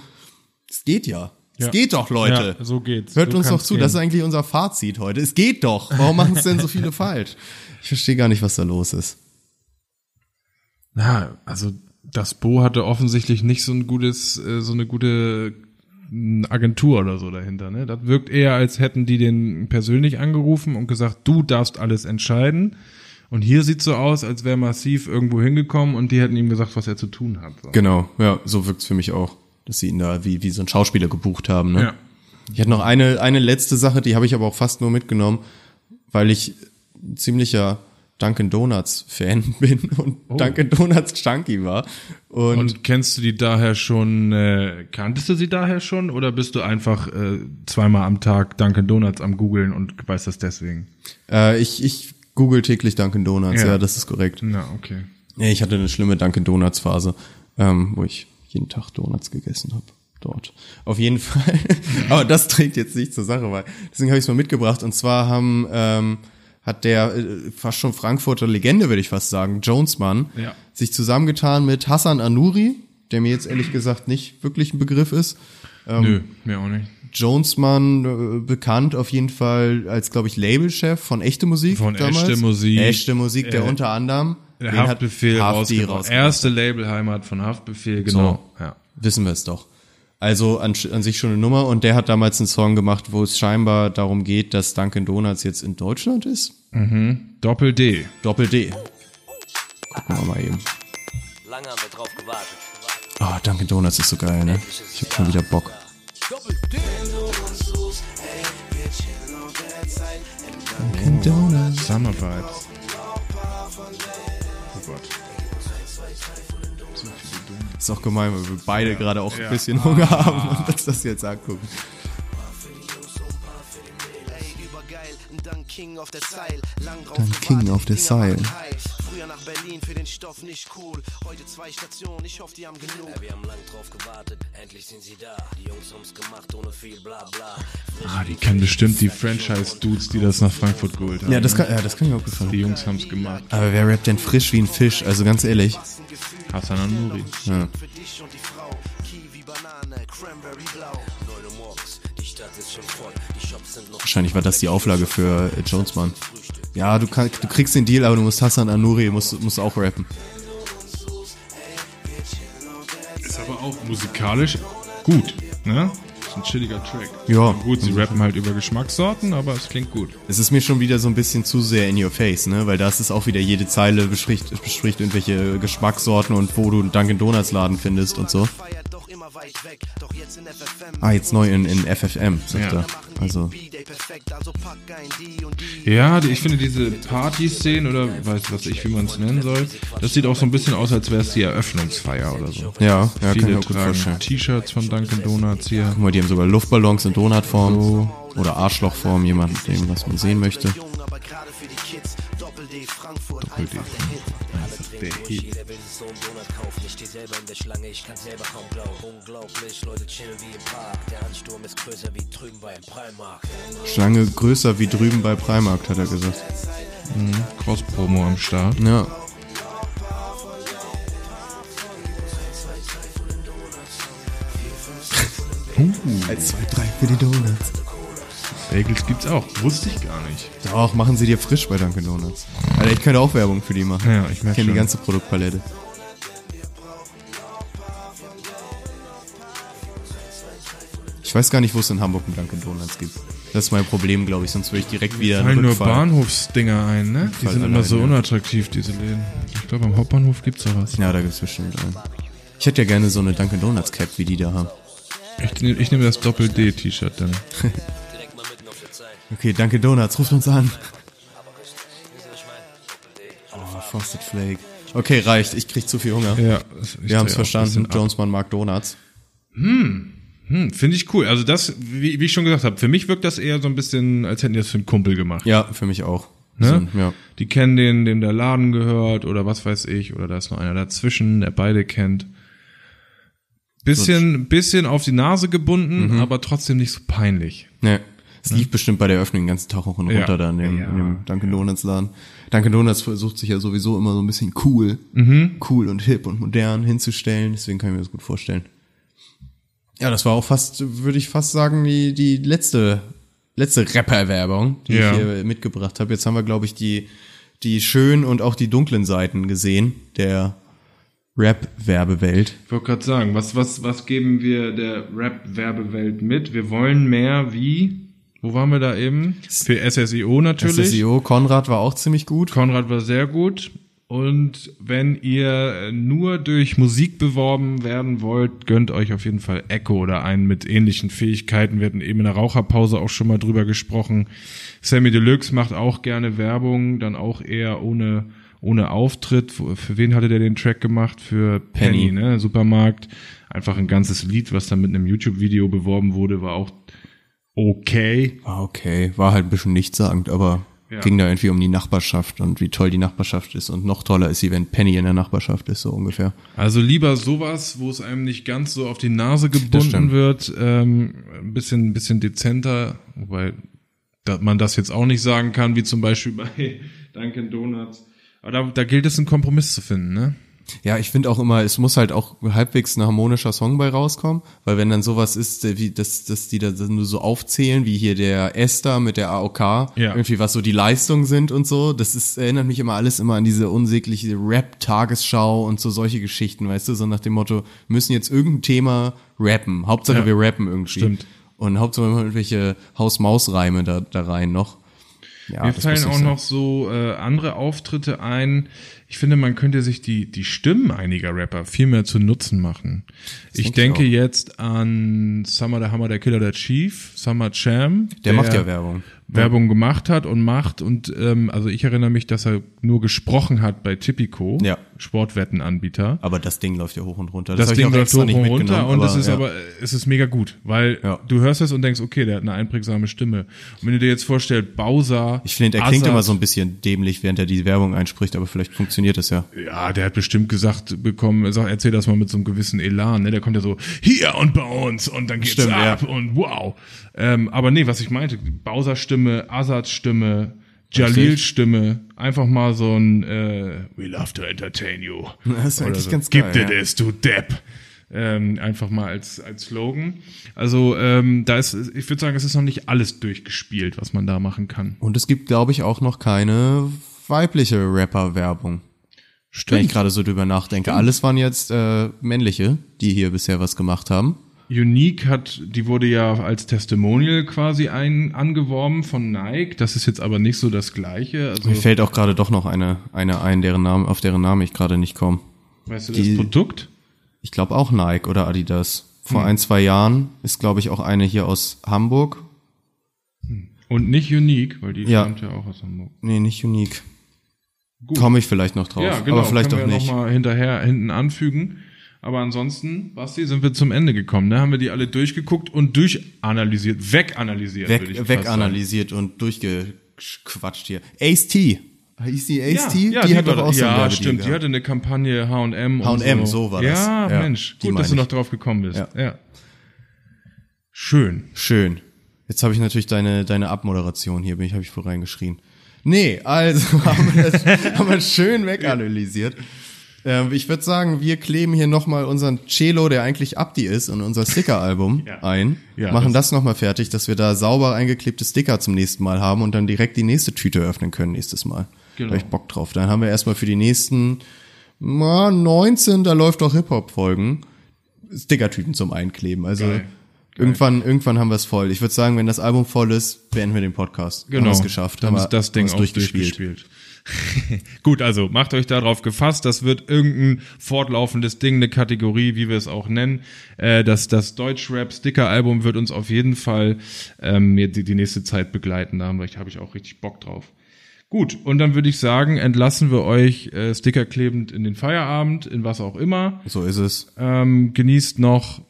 Es geht ja. Es Ja. geht doch, Leute. Ja, so geht's. Hört So uns doch zu, gehen. das ist eigentlich unser Fazit heute. Es geht doch. Warum machen es denn so viele <laughs> falsch? Ich verstehe gar nicht, was da los ist. Ja, also das Bo hatte offensichtlich nicht so ein gutes, äh, so eine gute mm, Agentur oder so dahinter. Ne? Das wirkt eher, als hätten die den persönlich angerufen und gesagt, du darfst alles entscheiden. Und hier sieht so aus, als wäre Massiv irgendwo hingekommen und die hätten ihm gesagt, was er zu tun hat. So. Genau, ja, so wirkt's für mich auch. Dass sie ihn da wie, wie so ein Schauspieler gebucht haben, ne? Ja. Ich hatte noch eine, eine letzte Sache, die habe ich aber auch fast nur mitgenommen, weil ich ziemlicher Dunkin' Donuts Fan <laughs> bin und Oh. Dunkin' Donuts Junkie war. Und, Und kennst du die daher schon, äh, kanntest du sie daher schon oder bist du einfach äh, zweimal am Tag Dunkin' Donuts am googeln und weißt das deswegen? äh, ich, ich google täglich Dunkin' Donuts, Ja. ja, das ist korrekt. Na, okay. Ich hatte eine schlimme Dunkin' Donuts Phase, ähm, wo ich jeden Tag Donuts gegessen habe. Dort. Auf jeden <laughs> Fall. Aber das trägt jetzt nicht zur Sache bei. Deswegen habe ich es mal mitgebracht. Und zwar haben, ähm, hat der äh, fast schon Frankfurter Legende, würde ich fast sagen, Jonesmann, Ja. sich zusammengetan mit Hassan Anuri, der mir jetzt ehrlich gesagt nicht wirklich ein Begriff ist. Ähm, Nö, mir auch nicht. Jonesmann äh, bekannt auf jeden Fall als, glaube ich, Labelchef von Echte Musik. Von damals. Echte Musik. Echte Musik, der Äh, unter anderem Der hat Haftbefehl Hafti rausgebracht. rausgebracht. Erste Labelheimat von Haftbefehl, genau. So, Ja. Wissen wir es doch. Also an, an sich schon eine Nummer und der hat damals einen Song gemacht, wo es scheinbar darum geht, dass Dunkin' Donuts jetzt in Deutschland ist. Mhm. Doppel D. Doppel D. Gucken wir mal eben. Lange haben wir drauf gewartet. Ah, Dunkin' Donuts ist so geil, ne? Ich hab schon wieder Bock. Dunkin' Donuts. Summer Vibes. Ist auch gemein, weil wir beide gerade auch Ja. ein bisschen Hunger haben und uns das jetzt angucken. King auf der Seil, lang drauf Dann King auf der Seil. Früher nach Berlin für den Stoff nicht cool. Heute zwei Stationen, ich hoffe, die haben genug. Ja, wir haben lang drauf gewartet, endlich sind sie da. Die Jungs haben's gemacht ohne viel bla bla. Ah, die kennen bestimmt die Franchise-Dudes, die das nach Frankfurt geholt haben. Ja, das kann, ja, das kann ich auch gefallen. Die Jungs haben's gemacht. Aber wer rappt denn frisch wie ein Fisch? Also ganz ehrlich. Hassan Anuri. Ja. Für dich und die Frau. Kiwi, Banane, Cranberry Blau. 9 Uhr morgens, Wahrscheinlich war das die Auflage für äh, Jonesman. Ja, du, kann, du kriegst den Deal, aber du musst Hassan Anuri, musst, musst auch rappen. Ist aber auch musikalisch gut, ne? Ist ein chilliger Track. Ja. Gut, sie rappen halt über Geschmackssorten, aber es klingt gut. Es ist mir schon wieder so ein bisschen zu sehr in your face, ne? Weil da ist es auch wieder jede Zeile bespricht, bespricht irgendwelche Geschmackssorten und wo du einen Dunkin' Donuts Laden findest und so. Ah, jetzt neu in, in FFM, sagt Ja. er. Also, Ja, ich finde diese Party-Szenen oder weiß was ich, wie man es nennen soll, das sieht auch so ein bisschen aus, als wäre es die Eröffnungsfeier oder so. ja, ja, kann Viele ich tragen vorstellen. T-Shirts von Dunkin' Donuts hier. Guck mal, die haben sogar Luftballons in Donutform oder Arschlochform, jemand, dem was man sehen möchte. Doppel-D, Frankfurt, Doppel-D. Einfach der Hit. Jeder will sich so einen Donut kaufen. Ich steh selber in der Schlange, ich kann selber kaum glauben. Unglaublich, Leute chillen wie im Park. Der Ansturm ist größer wie drüben beim Primark. Schlange größer wie drüben bei Primark, hat er gesagt. Mhm. Cross-Promo am Start. Ja. Uh. Eins, zwei, drei für die Donuts. Bagels gibt's auch. Wusste ich gar nicht. Doch, machen sie dir frisch bei Dunkin' Donuts. Alter, ich könnte auch Werbung für die machen. Ja, ich merk kenne die schon. ganze Produktpalette. Ich weiß gar nicht, wo es in Hamburg einen Dunkin' Donuts gibt. Das ist mein Problem, glaube ich, sonst würde ich direkt wieder fallen nur Bahnhofsdinger ein, ne? Die Fall sind immer allein, so ja. unattraktiv, diese Läden. Ich glaube, am Hauptbahnhof gibt's sowas. Ja, da gibt's bestimmt einen. Ich hätte ja gerne so eine Dunkin' Donuts Cap, wie die da haben. Ich, nehm- ich nehme das Doppel-D-T-Shirt dann. <laughs> Okay, Dunkin' Donuts, ruft uns an. Oh, Frosted Flake. Okay, reicht. Ich krieg zu viel Hunger. Ja, Wir auch ein verstanden. Jonesman mag Donuts. Hm, hm finde ich cool. Also das, wie, wie ich schon gesagt habe, für mich wirkt das eher so ein bisschen, als hätten die das für einen Kumpel gemacht. Ja, für mich auch. Ne? So, ja. Die kennen den, dem der Laden gehört oder was weiß ich, oder da ist noch einer dazwischen, der beide kennt. Bisschen, bisschen auf die Nase gebunden, Mhm. aber trotzdem nicht so peinlich. Ne. Es lief bestimmt bei der Eröffnung den ganzen Tag hoch und Ja. runter da in dem, Ja. in dem Dunkin' Donuts Laden. Dunkin' Donuts versucht sich ja sowieso immer so ein bisschen cool, Mhm. cool und hip und modern hinzustellen. Deswegen kann ich mir das gut vorstellen. Ja, das war auch fast, würde ich fast sagen, die, die letzte, letzte Rapper-Werbung, die Ja. ich hier mitgebracht habe. Jetzt haben wir, glaube ich, die, die schönen und auch die dunklen Seiten gesehen der Rap-Werbewelt. Ich wollte gerade sagen, was, was, was geben wir der Rap-Werbewelt mit? Wir wollen mehr wie, wo waren wir da eben? Für SSIO natürlich. SSIO, Konrad war auch ziemlich gut. Konrad war sehr gut. Und wenn ihr nur durch Musik beworben werden wollt, gönnt euch auf jeden Fall Echo oder einen mit ähnlichen Fähigkeiten. Wir hatten eben in der Raucherpause auch schon mal drüber gesprochen. Sammy Deluxe macht auch gerne Werbung, dann auch eher ohne, ohne Auftritt. Für wen hatte der den Track gemacht? Für Penny, Penny. ne? Supermarkt. Einfach ein ganzes Lied, was dann mit einem YouTube-Video beworben wurde, war auch okay. War okay, war halt ein bisschen nichtssagend, aber Ja. ging da irgendwie um die Nachbarschaft und wie toll die Nachbarschaft ist und noch toller ist sie, wenn Penny in der Nachbarschaft ist, so ungefähr. Also lieber sowas, wo es einem nicht ganz so auf die Nase gebunden wird, ähm, ein bisschen, ein bisschen dezenter, wobei man das jetzt auch nicht sagen kann, wie zum Beispiel bei <laughs> Dunkin' Donuts. Aber da, da gilt es, einen Kompromiss zu finden, ne? Ja, ich finde auch immer, es muss halt auch halbwegs ein harmonischer Song bei rauskommen, weil wenn dann sowas ist, äh, wie dass, dass die da nur so aufzählen, wie hier der Esther mit der AOK, Ja. irgendwie was so die Leistungen sind und so, das ist, erinnert mich immer alles immer an diese unsägliche Rap-Tagesschau und so solche Geschichten, weißt du, so nach dem Motto, müssen jetzt irgendein Thema rappen, Hauptsache Ja. wir rappen irgendwie. Stimmt. Und Hauptsache immer irgendwelche Haus-Maus-Reime da, da rein noch. Ja, Mir fallen auch sein. noch so äh, andere Auftritte ein. Ich finde, man könnte sich die, die Stimmen einiger Rapper viel mehr zu Nutzen machen. ich denk ich denke auch. jetzt an Summer der Hammer, der Killer, der Chief, Summer Cham. Der macht ja Werbung. Werbung gemacht hat und macht und ähm, also ich erinnere mich, dass er nur gesprochen hat bei Tipico, Ja. Sportwettenanbieter. Aber das Ding läuft ja hoch und runter. Das, ich Ding läuft hoch nicht und runter mitgenommen, und es ist ja. aber es ist mega gut, weil du hörst es und denkst, okay, der hat eine einprägsame Stimme. Und wenn du dir jetzt vorstellst, Bowser, Ich finde, er klingt immer so ein bisschen dämlich, während er die Werbung einspricht, aber vielleicht funktioniert es ja. Ja, der hat bestimmt gesagt bekommen, erzähl das mal mit so einem gewissen Elan, ne? Der kommt ja so, hier und bei uns und dann geht's Stimmt, ab ja. und wow. Ähm, aber nee, was ich meinte, Bowser Stimme, Azad Stimme, Jalil Stimme, einfach mal so ein äh, We love to entertain you. Das ist eigentlich so, ganz Gib geil, dir ja. das, du Depp. Ähm, einfach mal als, als Slogan. Also ähm, da ist, ich würde sagen, es ist noch nicht alles durchgespielt, was man da machen kann. Und es gibt, glaube ich, auch noch keine weibliche Rapper-Werbung. Stimmt. Wenn ich gerade so drüber nachdenke. Alles waren jetzt äh, männliche, die hier bisher was gemacht haben. Unique hat, die wurde ja als Testimonial quasi ein, angeworben von Nike. Das ist jetzt aber nicht so das Gleiche. Also, Mir fällt auch gerade doch noch eine, eine ein, deren Namen, auf deren Namen ich gerade nicht komme. weißt du die- das Produkt? Ich glaube auch Nike oder Adidas. Vor Hm. ein, zwei Jahren ist, glaube ich, auch eine hier aus Hamburg. Und nicht Unique, weil die Ja. stammt ja auch aus Hamburg. Nee, nicht Unique. Gut. Komme ich vielleicht noch drauf. Ja, genau. aber vielleicht können auch wir nicht. noch mal hinterher hinten anfügen. Aber ansonsten, Basti, sind wir zum Ende gekommen. Ne? Haben wir die alle durchgeguckt und durchanalysiert, weganalysiert, würde ich Weg, weganalysiert und durchgequatscht hier. Ace T. Hieß die Ace. T? Ja, die, die hat doch auch so Ja, stimmt. Die gehabt. hatte eine Kampagne H&M. und H&M, so war das. Ja, Ja, Mensch. die Gut, dass du noch drauf gekommen bist. Ja. ja. Schön. Schön. Jetzt habe ich natürlich deine, deine Abmoderation hier, bin ich, habe ich voll reingeschrien. Nee, also <laughs> haben wir das haben wir schön <laughs> weganalysiert. Ähm, ich würde sagen, wir kleben hier nochmal unseren Cello, der eigentlich Abdi ist, und unser Sticker-Album Ja. ein. Ja, machen das- das, nochmal fertig, dass wir da sauber eingeklebte Sticker zum nächsten Mal haben und dann direkt die nächste Tüte öffnen können nächstes Mal. Genau. Da hab ich Bock drauf. Dann haben wir erstmal für die nächsten na, 19, da läuft auch Hip-Hop-Folgen, Stickertüten zum Einkleben. Also Geil. Irgendwann, irgendwann haben wir es voll. Ich würde sagen, wenn das Album voll ist, beenden wir den Podcast. Haben Genau. wir es geschafft. Dann haben wir- das Ding haben auch es durchgespielt. <laughs> Gut, also macht euch darauf gefasst. Das wird irgendein fortlaufendes Ding, eine Kategorie, wie wir es auch nennen. Äh, das das Deutschrap-Sticker-Album wird uns auf jeden Fall ähm, die, die nächste Zeit begleiten. Da habe ich, hab ich auch richtig Bock drauf. Gut, und dann würde ich sagen, entlassen wir euch äh, stickerklebend in den Feierabend, in was auch immer. So ist es. Ähm, genießt noch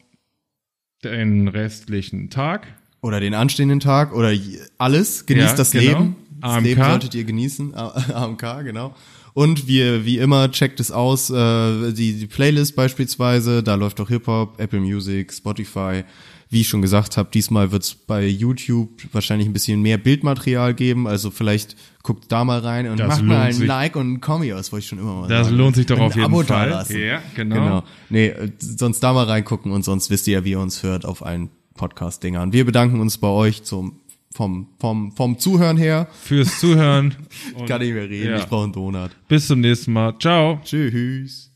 den restlichen Tag. Oder den anstehenden Tag oder alles. Genießt Ja, das genau. Leben. Das AMK. Leben solltet ihr genießen. <laughs> AMK, genau. Und wir, wie immer, checkt es aus. Äh, die, die Playlist beispielsweise, da läuft auch Hip-Hop, Apple Music, Spotify. Wie ich schon gesagt habe, diesmal wird es bei YouTube wahrscheinlich ein bisschen mehr Bildmaterial geben. Also vielleicht guckt da mal rein und Das macht mal ein sich. Like und ein Kommi aus, wollte ich schon immer mal Das sagen. lohnt sich doch Und auf jeden Abo Fall. dalassen. Ja, genau. genau. Nee, äh, sonst da mal reingucken und sonst wisst ihr ja, wie ihr uns hört auf allen Podcast-Dingern. Wir bedanken uns bei euch zum, vom, vom, vom Zuhören her. Fürs Zuhören. Ich <laughs> kann nicht mehr reden, Ja. ich brauche einen Donut. Bis zum nächsten Mal. Ciao. Tschüss.